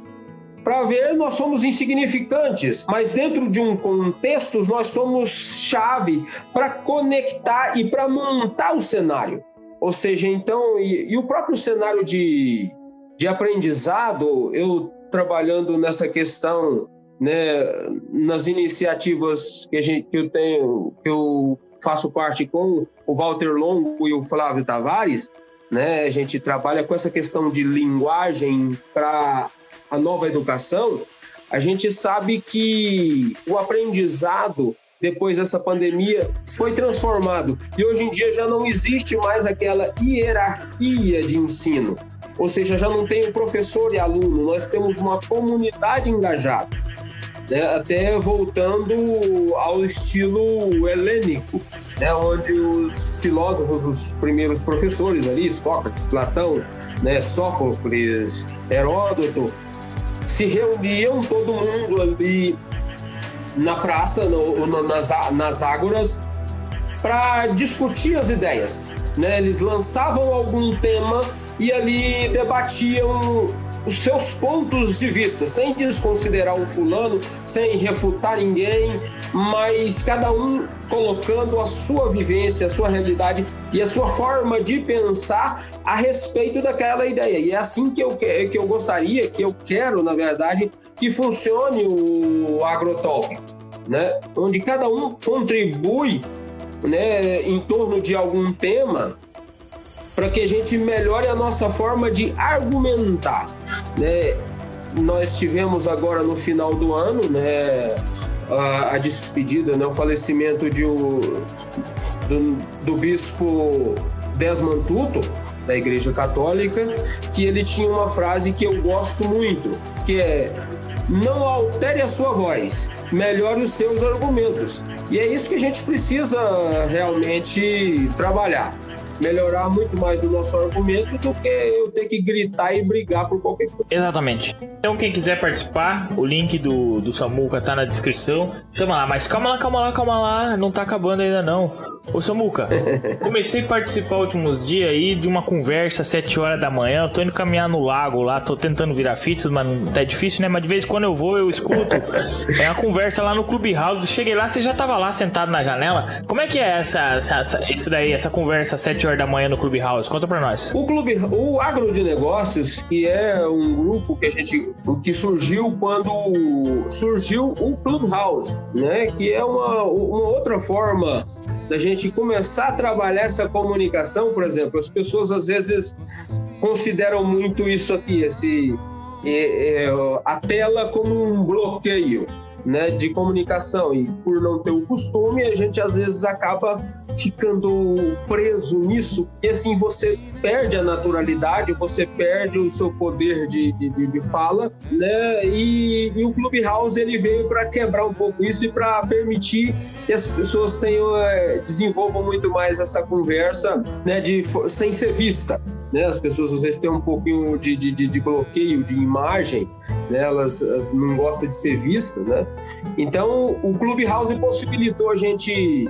Para ver, nós somos insignificantes, mas dentro de um contexto, nós somos chave para conectar e para montar o cenário. Ou seja, então, e, e, o próprio cenário de, de aprendizado, eu trabalhando nessa questão, né, nas iniciativas que, a gente, que eu tenho, que eu faço parte com o Walter Longo e o Flávio Tavares, né? A gente trabalha com essa questão de linguagem para a nova educação. A gente sabe que o aprendizado depois dessa pandemia foi transformado e hoje em dia já não existe mais aquela hierarquia de ensino. Ou seja, já não tem o professor e aluno, nós temos uma comunidade engajada né, até voltando ao estilo helênico, né, onde os filósofos, os primeiros professores ali, Sócrates, Platão, né, Sófocles, Heródoto, se reuniam todo mundo ali na praça, no, no, nas, nas ágoras, para discutir as ideias. Né? Eles lançavam algum tema e ali debatiam os seus pontos de vista, sem desconsiderar o fulano, sem refutar ninguém, mas cada um colocando a sua vivência, a sua realidade e a sua forma de pensar a respeito daquela ideia. E é assim que eu, que eu gostaria, que eu quero, na verdade, que funcione o AgroTalk, né? onde cada um contribui né, em torno de algum tema para que a gente melhore a nossa forma de argumentar. Né? Nós tivemos agora no final do ano né, a, a despedida, né, o falecimento de o, do, do bispo Desmond Tutu, da Igreja Católica, que ele tinha uma frase que eu gosto muito, que é não altere a sua voz, melhore os seus argumentos. E é isso que a gente precisa realmente trabalhar melhorar muito mais o nosso argumento do que eu ter que gritar e brigar por qualquer coisa. Exatamente. Então, quem quiser participar, o link do, do Samuca tá na descrição. Chama lá, mas calma lá, calma lá, calma lá, não tá acabando ainda não. Ô Samuca, comecei a participar últimos dias aí de uma conversa às 7 horas da manhã. Eu tô indo caminhar no lago lá, tô tentando virar fitness, mas tá difícil, né? Mas de vez em quando eu vou, eu escuto. É uma conversa lá no Clubhouse. Cheguei lá, você já tava lá sentado na janela. Como é que é essa, essa, essa isso daí, essa conversa às 7 horas da manhã no Clubhouse? Conta pra nós. O Clube, o Agro de Negócios, que é um grupo que a gente, que surgiu quando surgiu o Clubhouse, né? Que é uma, uma outra forma da gente começar a trabalhar essa comunicação, por exemplo, as pessoas às vezes consideram muito isso aqui, esse é, é, a tela como um bloqueio né, de comunicação e por não ter o costume a gente às vezes acaba ficando preso nisso e assim você perde a naturalidade, você perde o seu poder de, de, de fala, né? E, e o Clubhouse ele veio para quebrar um pouco isso e para permitir que as pessoas tenham é, desenvolvam muito mais essa conversa, né? De sem ser vista, né? As pessoas às vezes têm um pouquinho de, de, de, bloqueio de imagem, né? Elas, elas não gostam de ser vistas, né? Então o Clubhouse possibilitou a gente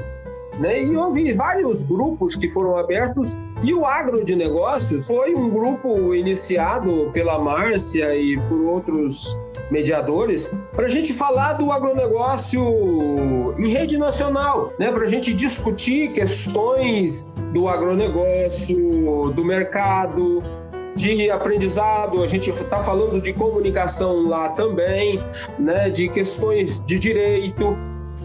né? E houve vários grupos que foram abertos e o agro de negócios foi um grupo iniciado pela Márcia e por outros mediadores para a gente falar do agronegócio em rede nacional, né? para a gente discutir questões do agronegócio, do mercado, de aprendizado, a gente está falando de comunicação lá também, né? de questões de direito,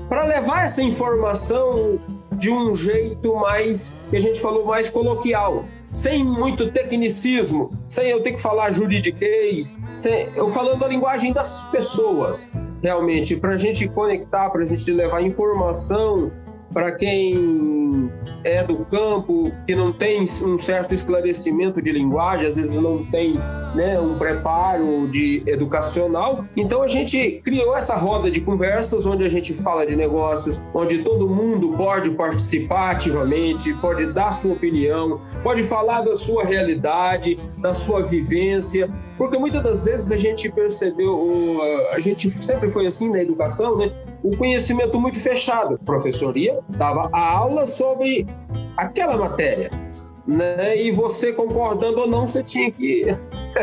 para levar essa informação de um jeito mais, que a gente falou, mais coloquial, sem muito tecnicismo, sem eu ter que falar juridiquês, sem, eu falando a linguagem das pessoas, realmente, para a gente conectar, para a gente levar informação para quem é do campo, que não tem um certo esclarecimento de linguagem, às vezes não tem né, um preparo de educacional. Então a gente criou essa roda de conversas onde a gente fala de negócios, onde todo mundo pode participar ativamente, pode dar sua opinião, pode falar da sua realidade, da sua vivência, porque muitas das vezes a gente percebeu, a gente sempre foi assim na educação, né? O conhecimento muito fechado. A professoria dava a aula sobre aquela matéria. Né? E você concordando ou não, você tinha que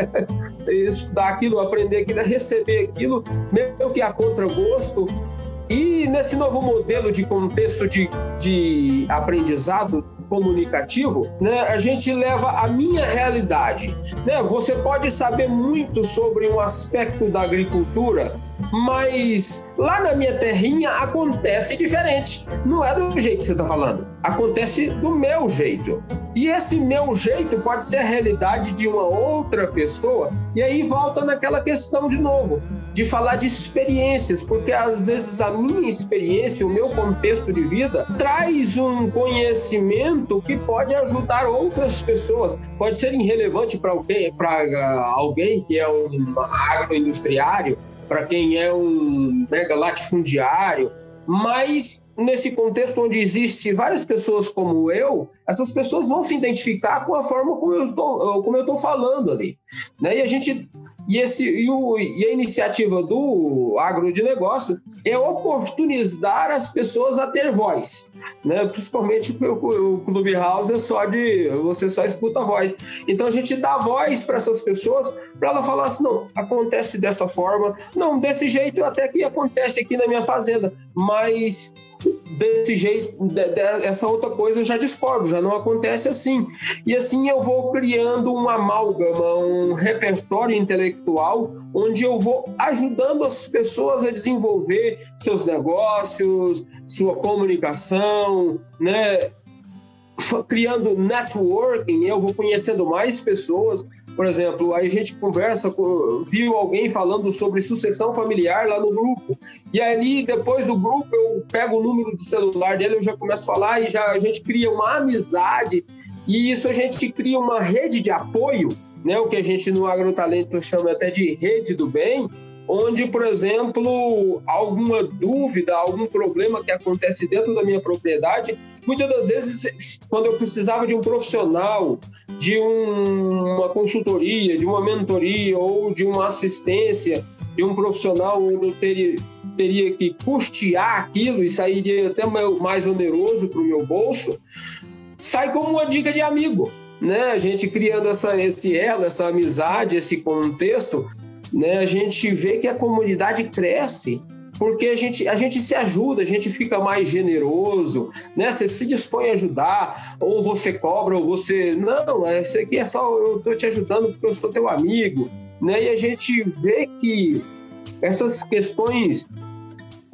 estudar aquilo, aprender aquilo, receber aquilo, mesmo que a contragosto. E nesse novo modelo de contexto de, de aprendizado, comunicativo, né, a gente leva a minha realidade. Né? Você pode saber muito sobre um aspecto da agricultura, mas lá na minha terrinha acontece diferente. Não é do jeito que você está falando, acontece do meu jeito. E esse meu jeito pode ser a realidade de uma outra pessoa. E aí volta naquela questão de novo, de falar de experiências, porque às vezes a minha experiência, o meu contexto de vida, traz um conhecimento que pode ajudar outras pessoas. Pode ser irrelevante para alguém, alguém que é um agroindustriário, para quem é um mega latifundiário, mas nesse contexto onde existe várias pessoas como eu, essas pessoas vão se identificar com a forma como eu estou, como eu estou falando ali, né? E a gente e esse e, o, e a iniciativa do agro de negócio é oportunizar as pessoas a ter voz, né? Principalmente o, o Clubhouse é só de você só escuta a voz. Então a gente dá voz para essas pessoas para ela falar assim, não, acontece dessa forma, não desse jeito até que acontece aqui na minha fazenda, mas desse jeito, essa outra coisa eu já discordo, já não acontece assim. E assim eu vou criando uma amálgama, um repertório intelectual, onde eu vou ajudando as pessoas a desenvolver seus negócios, sua comunicação, né? criando networking, eu vou conhecendo mais pessoas, por exemplo, aí a gente conversa, viu alguém falando sobre sucessão familiar lá no grupo. E ali, depois do grupo, eu pego o número de celular dele, eu já começo a falar e já a gente cria uma amizade. E isso a gente cria uma rede de apoio, né? O que a gente no agrotalento chama até de rede do bem, onde, por exemplo, alguma dúvida, algum problema que acontece dentro da minha propriedade, muitas das vezes, quando eu precisava de um profissional, de um, uma consultoria, de uma mentoria ou de uma assistência de um profissional eu teria, teria que custear aquilo e sairia até mais oneroso para o meu bolso, sai como uma dica de amigo. Né? A gente criando essa, esse elo, essa amizade, esse contexto, né? a gente vê que a comunidade cresce porque a gente, a gente se ajuda, a gente fica mais generoso, né? Você se dispõe a ajudar, ou você cobra, ou você. Não, isso aqui é só eu estou te ajudando porque eu sou teu amigo, né? E a gente vê que essas questões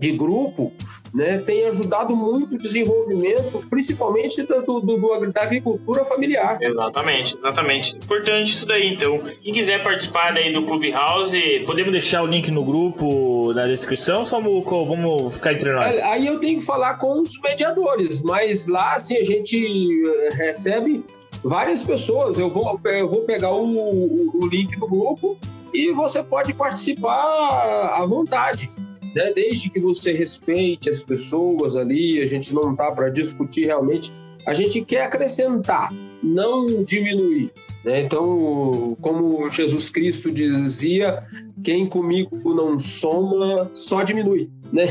de grupo, né, tem ajudado muito o desenvolvimento, principalmente do, do, do, da agricultura familiar. Exatamente, exatamente. Importante isso daí, então. Quem quiser participar daí do Clubhouse, podemos deixar o link no grupo na descrição, só vamos, vamos ficar entre nós? Aí eu tenho que falar com os mediadores, mas lá, assim, a gente eh, recebe várias pessoas. Eu vou, eu vou pegar o, o link do grupo e você pode participar à vontade né? desde que você respeite as pessoas ali, a gente não está para discutir realmente, a gente quer acrescentar, não diminuir. Né? Então, como Jesus Cristo dizia, quem comigo não soma, só diminui. Né?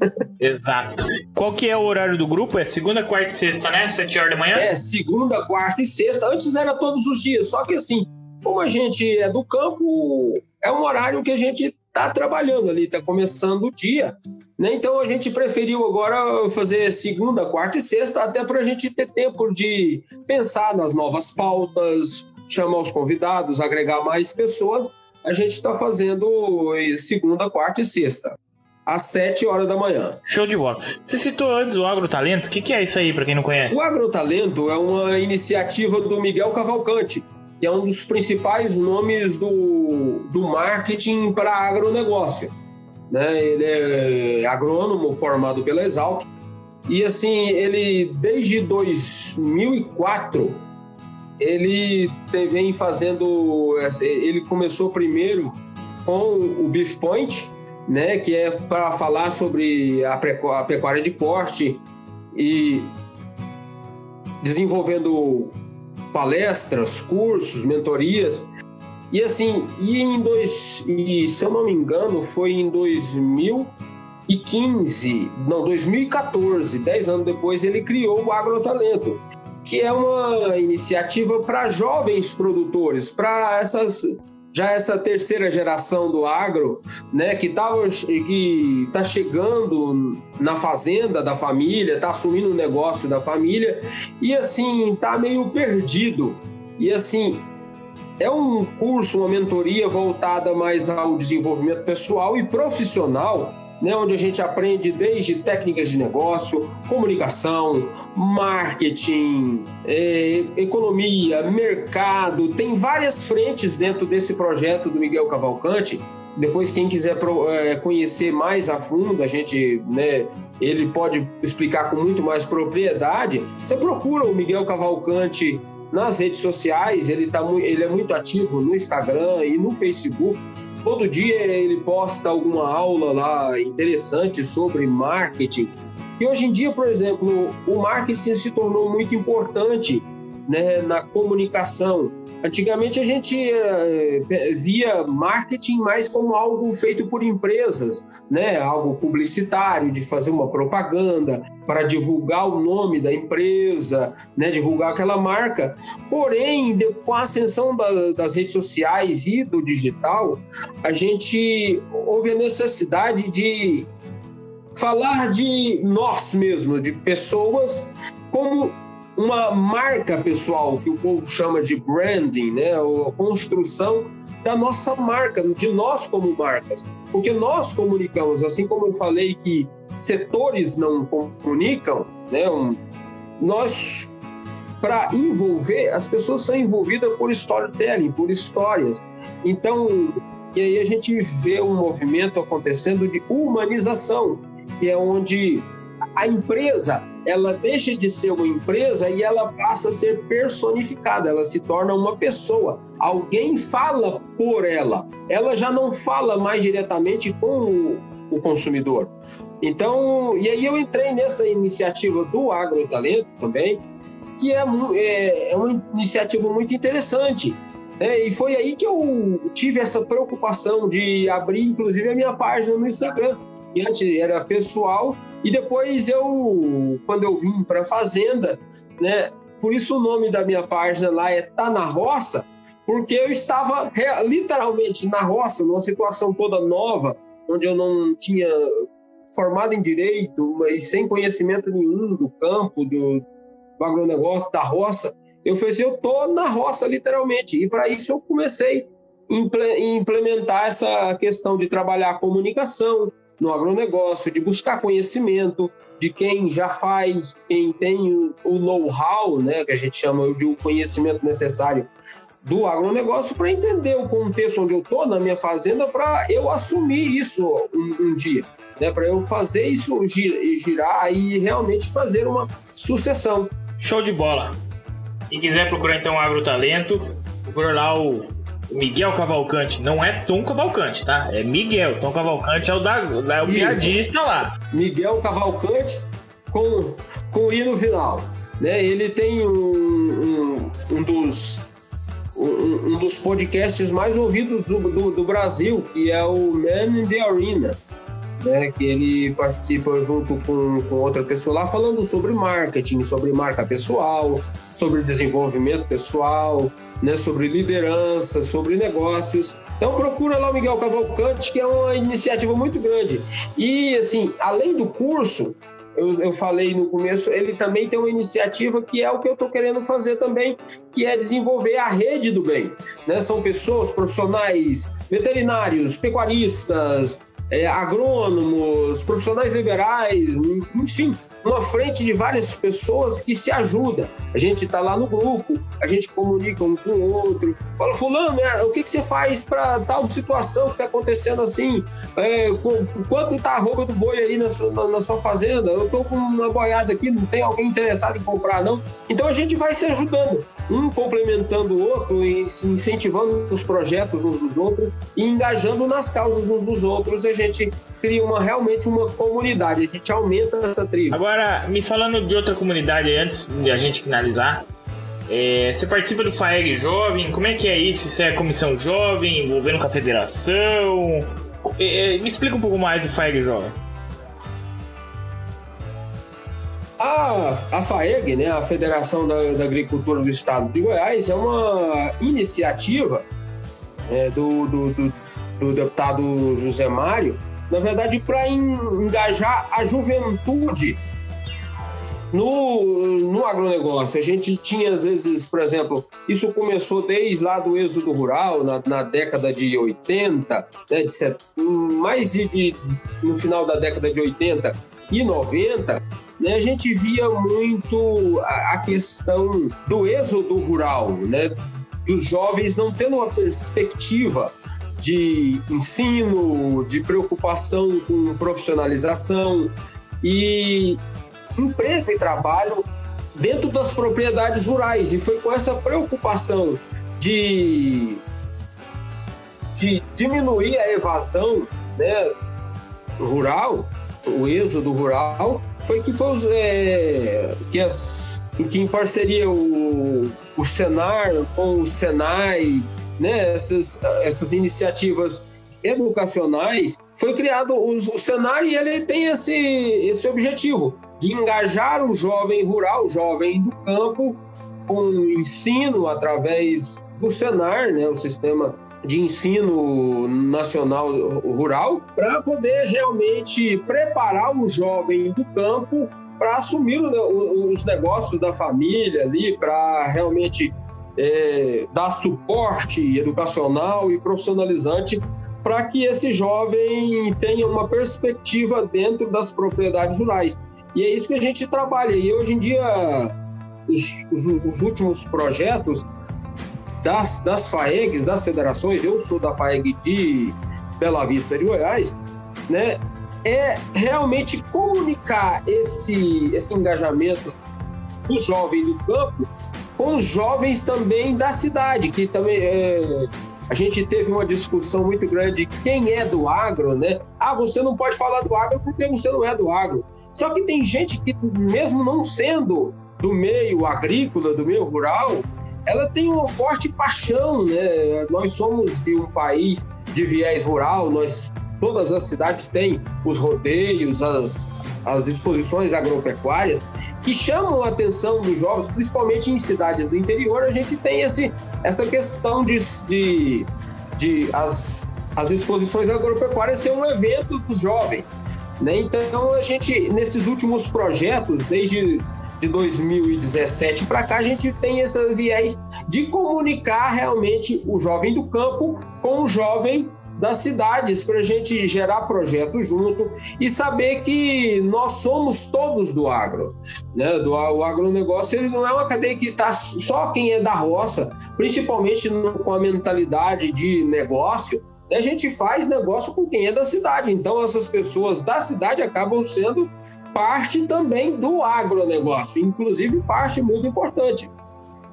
Exato. Qual que é o horário do grupo? É segunda, quarta e sexta, né? Sete horas da manhã? É, segunda, quarta e sexta. Antes era todos os dias, só que assim, como a gente é do campo, é um horário que a gente está trabalhando ali, está começando o dia. Né? Então a gente preferiu agora fazer segunda, quarta e sexta, até para a gente ter tempo de pensar nas novas pautas, chamar os convidados, agregar mais pessoas. A gente está fazendo segunda, quarta e sexta às 7 horas da manhã. Show de bola. Você citou antes o Agrotalento. O que, que é isso aí, para quem não conhece? O Agrotalento é uma iniciativa do Miguel Cavalcante, que é um dos principais nomes do, do marketing para agronegócio. Né? Ele é agrônomo formado pela Exalc E assim, ele desde 2004 ele vem fazendo, ele começou primeiro com o Beef Point, né, que é para falar sobre a pecuária de corte e desenvolvendo palestras, cursos, mentorias. E assim, e em dois, e, se eu não me engano, foi em 2015, não, 2014, dez anos depois, ele criou o Agrotalento, que é uma iniciativa para jovens produtores, para essas já essa terceira geração do agro, né, que tava, que está chegando na fazenda da família, está assumindo o negócio da família e assim está meio perdido. E assim é um curso, uma mentoria voltada mais ao desenvolvimento pessoal e profissional né, onde a gente aprende desde técnicas de negócio, comunicação, marketing, é, economia, mercado. Tem várias frentes dentro desse projeto do Miguel Cavalcante. Depois, quem quiser é, conhecer mais a fundo, a gente, né, ele pode explicar com muito mais propriedade. Você procura o Miguel Cavalcante nas redes sociais, ele, tá, ele é muito ativo no Instagram e no Facebook. Todo dia ele posta alguma aula lá interessante sobre marketing. E hoje em dia, por exemplo, o marketing se tornou muito importante né, na comunicação. Antigamente a gente eh, via marketing mais como algo feito por empresas, né? algo publicitário, de fazer uma propaganda para divulgar o nome da empresa, né? divulgar aquela marca. Porém, com a ascensão da, das redes sociais e do digital, a gente houve a necessidade de falar de nós mesmos, de pessoas como uma marca pessoal, que o povo chama de branding, né? a construção da nossa marca, de nós como marcas. Porque nós comunicamos, assim como eu falei que setores não comunicam, né? nós, para envolver, as pessoas são envolvidas por storytelling, por histórias. Então, e aí a gente vê um movimento acontecendo de humanização, que é onde a empresa ela deixa de ser uma empresa e ela passa a ser personificada, ela se torna uma pessoa. Alguém fala por ela, ela já não fala mais diretamente com o, consumidor. Então, e aí eu entrei nessa iniciativa do Agrotalento também, que é, é, é uma iniciativa muito interessante. É, e foi aí que eu tive essa preocupação de abrir, inclusive, a minha página no Instagram, antes era pessoal, e depois eu, quando eu vim para a fazenda, né, por isso o nome da minha página lá é Tá na Roça, porque eu estava literalmente na roça, numa situação toda nova, onde eu não tinha formado em direito, mas sem conhecimento nenhum do campo, do, do agronegócio, da roça. Eu falei assim, eu tô na roça literalmente. E para isso eu comecei a implementar essa questão de trabalhar a comunicação, no agronegócio, de buscar conhecimento de quem já faz, quem tem o know-how, né, que a gente chama de o conhecimento necessário do agronegócio para entender o contexto onde eu estou na minha fazenda para eu assumir isso um, um dia, né, para eu fazer isso girar e realmente fazer uma sucessão. Show de bola! Quem quiser procurar então o Agrotalento, procura lá o Miguel Cavalcante, não é Tom Cavalcante, tá? É Miguel. Tom Cavalcante é o da, é o piadista lá. Miguel Cavalcante com, com I no final. Né? Ele tem um, um, um dos um, um, dos podcasts mais ouvidos do, do, do, Brasil, que é o Man in the Arena, né? que ele participa junto com, com outra pessoa lá falando sobre marketing, sobre marca pessoal, sobre desenvolvimento pessoal, né, sobre liderança, sobre negócios. Então procura lá o Miguel Cavalcante, que é uma iniciativa muito grande. E assim, além do curso, eu, eu, falei no começo, ele também tem uma iniciativa que é o que eu estou querendo fazer também, que é desenvolver a rede do bem. Né? São pessoas, profissionais, veterinários, pecuaristas, é, agrônomos, profissionais liberais, enfim, uma frente de várias pessoas que se ajudam. A gente está lá no grupo, a gente comunica um com o outro. Fala, fulano, né, o que, que você faz para tal situação que está acontecendo assim? É, quanto está a roupa do boi aí na sua, na, na sua fazenda? Eu estou com uma boiada aqui, não tem alguém interessado em comprar, não? Então a gente vai se ajudando, um complementando o outro, e incentivando os projetos uns dos outros e engajando nas causas uns dos outros. A gente cria uma, realmente uma comunidade, a gente aumenta essa tribo. Agora, me falando de outra comunidade antes de a gente finalizar, é, você participa do FAEG Jovem, como é que é isso? Isso é comissão jovem, envolvendo com a federação? É, me explica um pouco mais do FAEG Jovem. A, a FAEG, né, a Federação da, da, Agricultura do Estado de Goiás, é uma iniciativa é, do, do, do, do deputado José Mário, na verdade, para engajar a juventude no, no agronegócio. A gente tinha, às vezes, por exemplo, isso começou desde lá do êxodo rural, na, na década de 80, né, de set... mais de, de, no final da década de 80 e 90, né, a gente via muito a, a questão do êxodo rural, né, dos jovens não tendo uma perspectiva de ensino, de preocupação com profissionalização e emprego e trabalho dentro das propriedades rurais. E foi com essa preocupação de, de diminuir a evasão né, rural, o êxodo rural, foi que foi é, que, as, que em parceria o, o Senar com o Senai, né, essas, essas iniciativas educacionais, foi criado o, o Senar e ele tem esse, esse objetivo de engajar o jovem rural, o jovem do campo, com ensino através do Senar, né, o sistema de ensino nacional rural, para poder realmente preparar o jovem do campo para assumir os negócios da família ali, para realmente é, dar suporte educacional e profissionalizante para que esse jovem tenha uma perspectiva dentro das propriedades rurais. E é isso que a gente trabalha. E hoje em dia, os, os, os últimos projetos das, das FAEGs, das federações, eu sou da FAEG de Bela Vista de Goiás, né, é realmente comunicar esse, esse engajamento do jovem do campo com os jovens também da cidade, que também é, a gente teve uma discussão muito grande quem é do agro, né? Ah, você não pode falar do agro porque você não é do agro. Só que tem gente que, mesmo não sendo do meio agrícola, do meio rural, ela tem uma forte paixão, né? Nós somos de um país de viés rural, nós todas as cidades têm os rodeios, as, as exposições agropecuárias que chamam a atenção dos jovens, principalmente em cidades do interior, a gente tem esse, essa questão de, de, de as, as exposições agropecuárias ser um evento dos jovens. Né? Então, a gente, nesses últimos projetos, desde de 2017 para cá, a gente tem esse viés de comunicar realmente o jovem do campo com o jovem das cidades para a gente gerar projetos junto e saber que nós somos todos do agro. Né? Do, o agronegócio ele não é uma cadeia que está só quem é da roça, principalmente no, com a mentalidade de negócio, a gente faz negócio com quem é da cidade. Então, essas pessoas da cidade acabam sendo parte também do agronegócio, inclusive parte muito importante.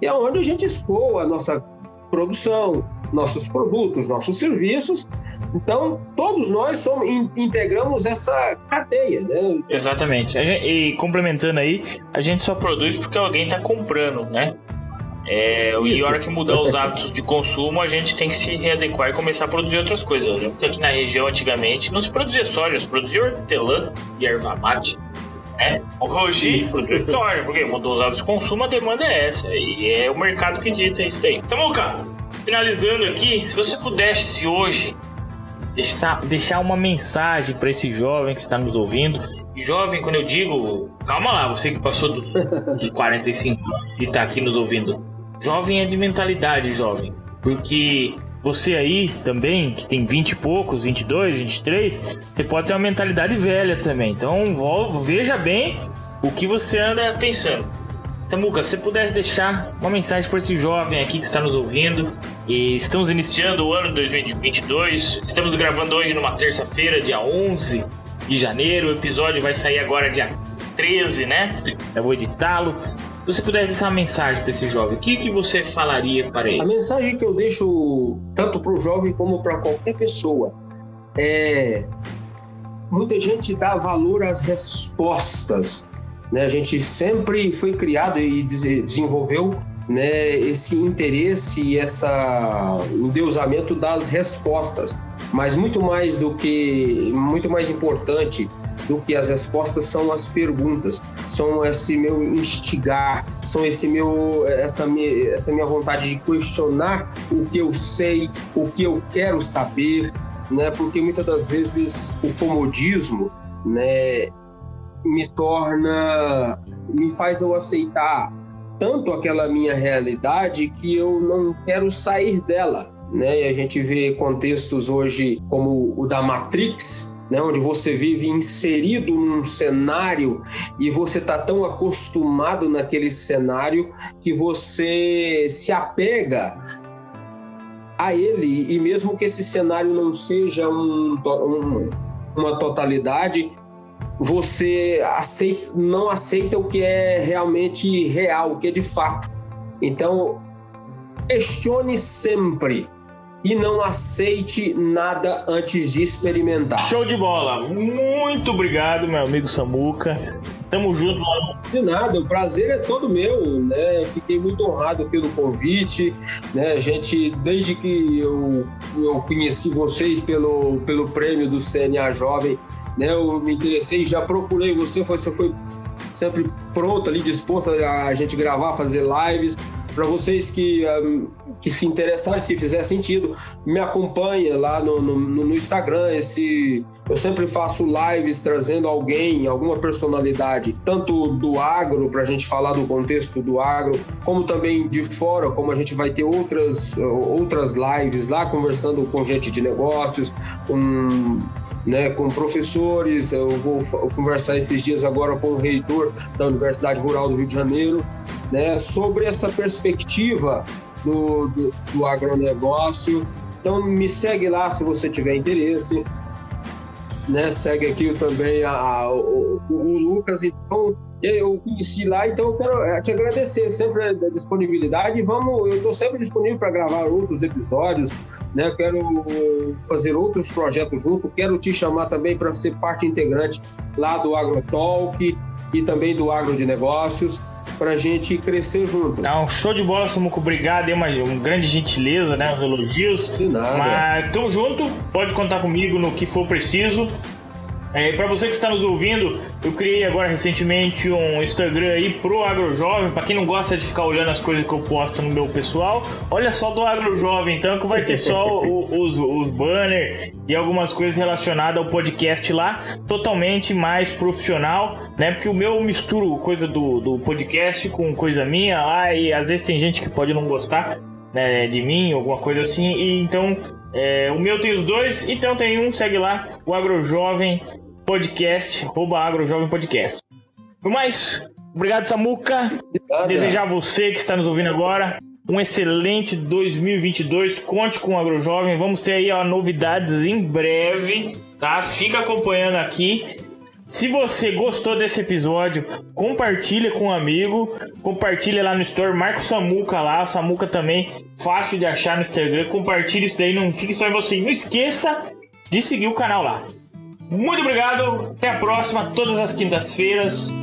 E é onde a gente escoa a nossa produção, nossos produtos, nossos serviços. Então, todos nós somos, integramos essa cadeia, né? Exatamente. E complementando aí, a gente só produz porque alguém está comprando, né? É, e a hora que mudar os hábitos de consumo, a gente tem que se readequar e começar a produzir outras coisas. Porque aqui na região, antigamente, não se produzia soja, se produzia hortelã e erva mate. Né? O Rogi porque mudou os hábitos de consumo, a demanda é essa. E é o mercado que dita isso aí. Samuca, finalizando aqui, se você pudesse hoje deixar, deixar uma mensagem para esse jovem que está nos ouvindo. jovem, quando eu digo, calma lá, você que passou dos, dos 45 e está aqui nos ouvindo. Jovem é de mentalidade, jovem. Porque você aí também, que tem 20 e poucos, 22, 23, você pode ter uma mentalidade velha também. Então veja bem o que você anda pensando. Samuca, se pudesse deixar uma mensagem para esse jovem aqui que está nos ouvindo, e estamos iniciando o ano 2022, estamos gravando hoje numa terça-feira, dia 11 de janeiro, o episódio vai sair agora dia 13, né? Eu vou editá-lo. Você pudesse deixar uma mensagem para esse jovem, o que, que você falaria para ele? A mensagem que eu deixo tanto para o jovem como para qualquer pessoa é muita gente dá valor às respostas. Né? A gente sempre foi criado e desenvolveu né, esse interesse e essa endeusamento das respostas. Mas muito mais do que, muito mais importante do que as respostas são as perguntas, são esse meu instigar, são esse meu, essa minha, essa minha vontade de questionar o que eu sei, o que eu quero saber, né? Porque muitas das vezes o comodismo, né, me torna, me faz eu aceitar tanto aquela minha realidade que eu não quero sair dela, né? E a gente vê contextos hoje como o da Matrix, né, onde você vive inserido num cenário e você está tão acostumado naquele cenário que você se apega a ele, e mesmo que esse cenário não seja um, um, uma totalidade, você aceita, não aceita o que é realmente real, o que é de fato. Então, questione sempre e não aceite nada antes de experimentar. Show de bola! Muito obrigado, meu amigo Samuca. Tamo junto, mano. De nada, o prazer é todo meu, né? Fiquei muito honrado pelo convite, né? A gente, desde que eu, eu conheci vocês pelo, pelo prêmio do CNA Jovem, né? Eu me interessei, já procurei você, você foi sempre pronto ali, disposto a gente gravar, fazer lives. Para vocês que, um, que se interessarem, se fizer sentido, me acompanhe lá no, no, no, Instagram. Esse, eu sempre faço lives trazendo alguém, alguma personalidade, tanto do agro, para a gente falar do contexto do agro, como também de fora, como a gente vai ter outras, outras lives lá, conversando com gente de negócios, com, né, com professores. Eu vou conversar esses dias agora com o reitor da Universidade Rural do Rio de Janeiro né, sobre essa perspectiva do, do, do agronegócio. Então me segue lá se você tiver interesse. Né, segue aqui também a, a o, o, Lucas. Então, eu conheci lá, então eu quero eh, te agradecer sempre a disponibilidade. Vamos, eu estou sempre disponível para gravar outros episódios, né? Quero fazer outros projetos junto. Quero te chamar também para ser parte integrante lá do AgroTalk e também do Agro de Negócios pra gente crescer junto. É um show de bola, Samuco. Obrigado, é uma, uma grande gentileza, né? Os elogios. De nada. Mas tamo junto, pode contar comigo no que for preciso. É, para você que está nos ouvindo, eu criei agora recentemente um Instagram aí pro AgroJovem. Para quem não gosta de ficar olhando as coisas que eu posto no meu pessoal, olha só do AgroJovem, então que vai ter só o, os, os banners e algumas coisas relacionadas ao podcast lá, totalmente mais profissional, né? Porque o meu misturo coisa do, do podcast com coisa minha lá e às vezes tem gente que pode não gostar. Né, de mim, alguma coisa assim, e então é, o meu tem os dois, então tem um, segue lá, o AgroJovem Podcast, arroba AgroJovem Podcast. No mais, obrigado Samuca. Desejar a você que está nos ouvindo agora um excelente 2022. Conte com o AgroJovem. Vamos ter aí ó, novidades em breve, tá? Fica acompanhando aqui. Se você gostou desse episódio, compartilha com um amigo, compartilha lá no store, marca o Samuca lá, o Samuca também, fácil de achar no Instagram, compartilha isso daí, não fique só em você. Não esqueça de seguir o canal lá. Muito obrigado, até a próxima, todas as quintas-feiras.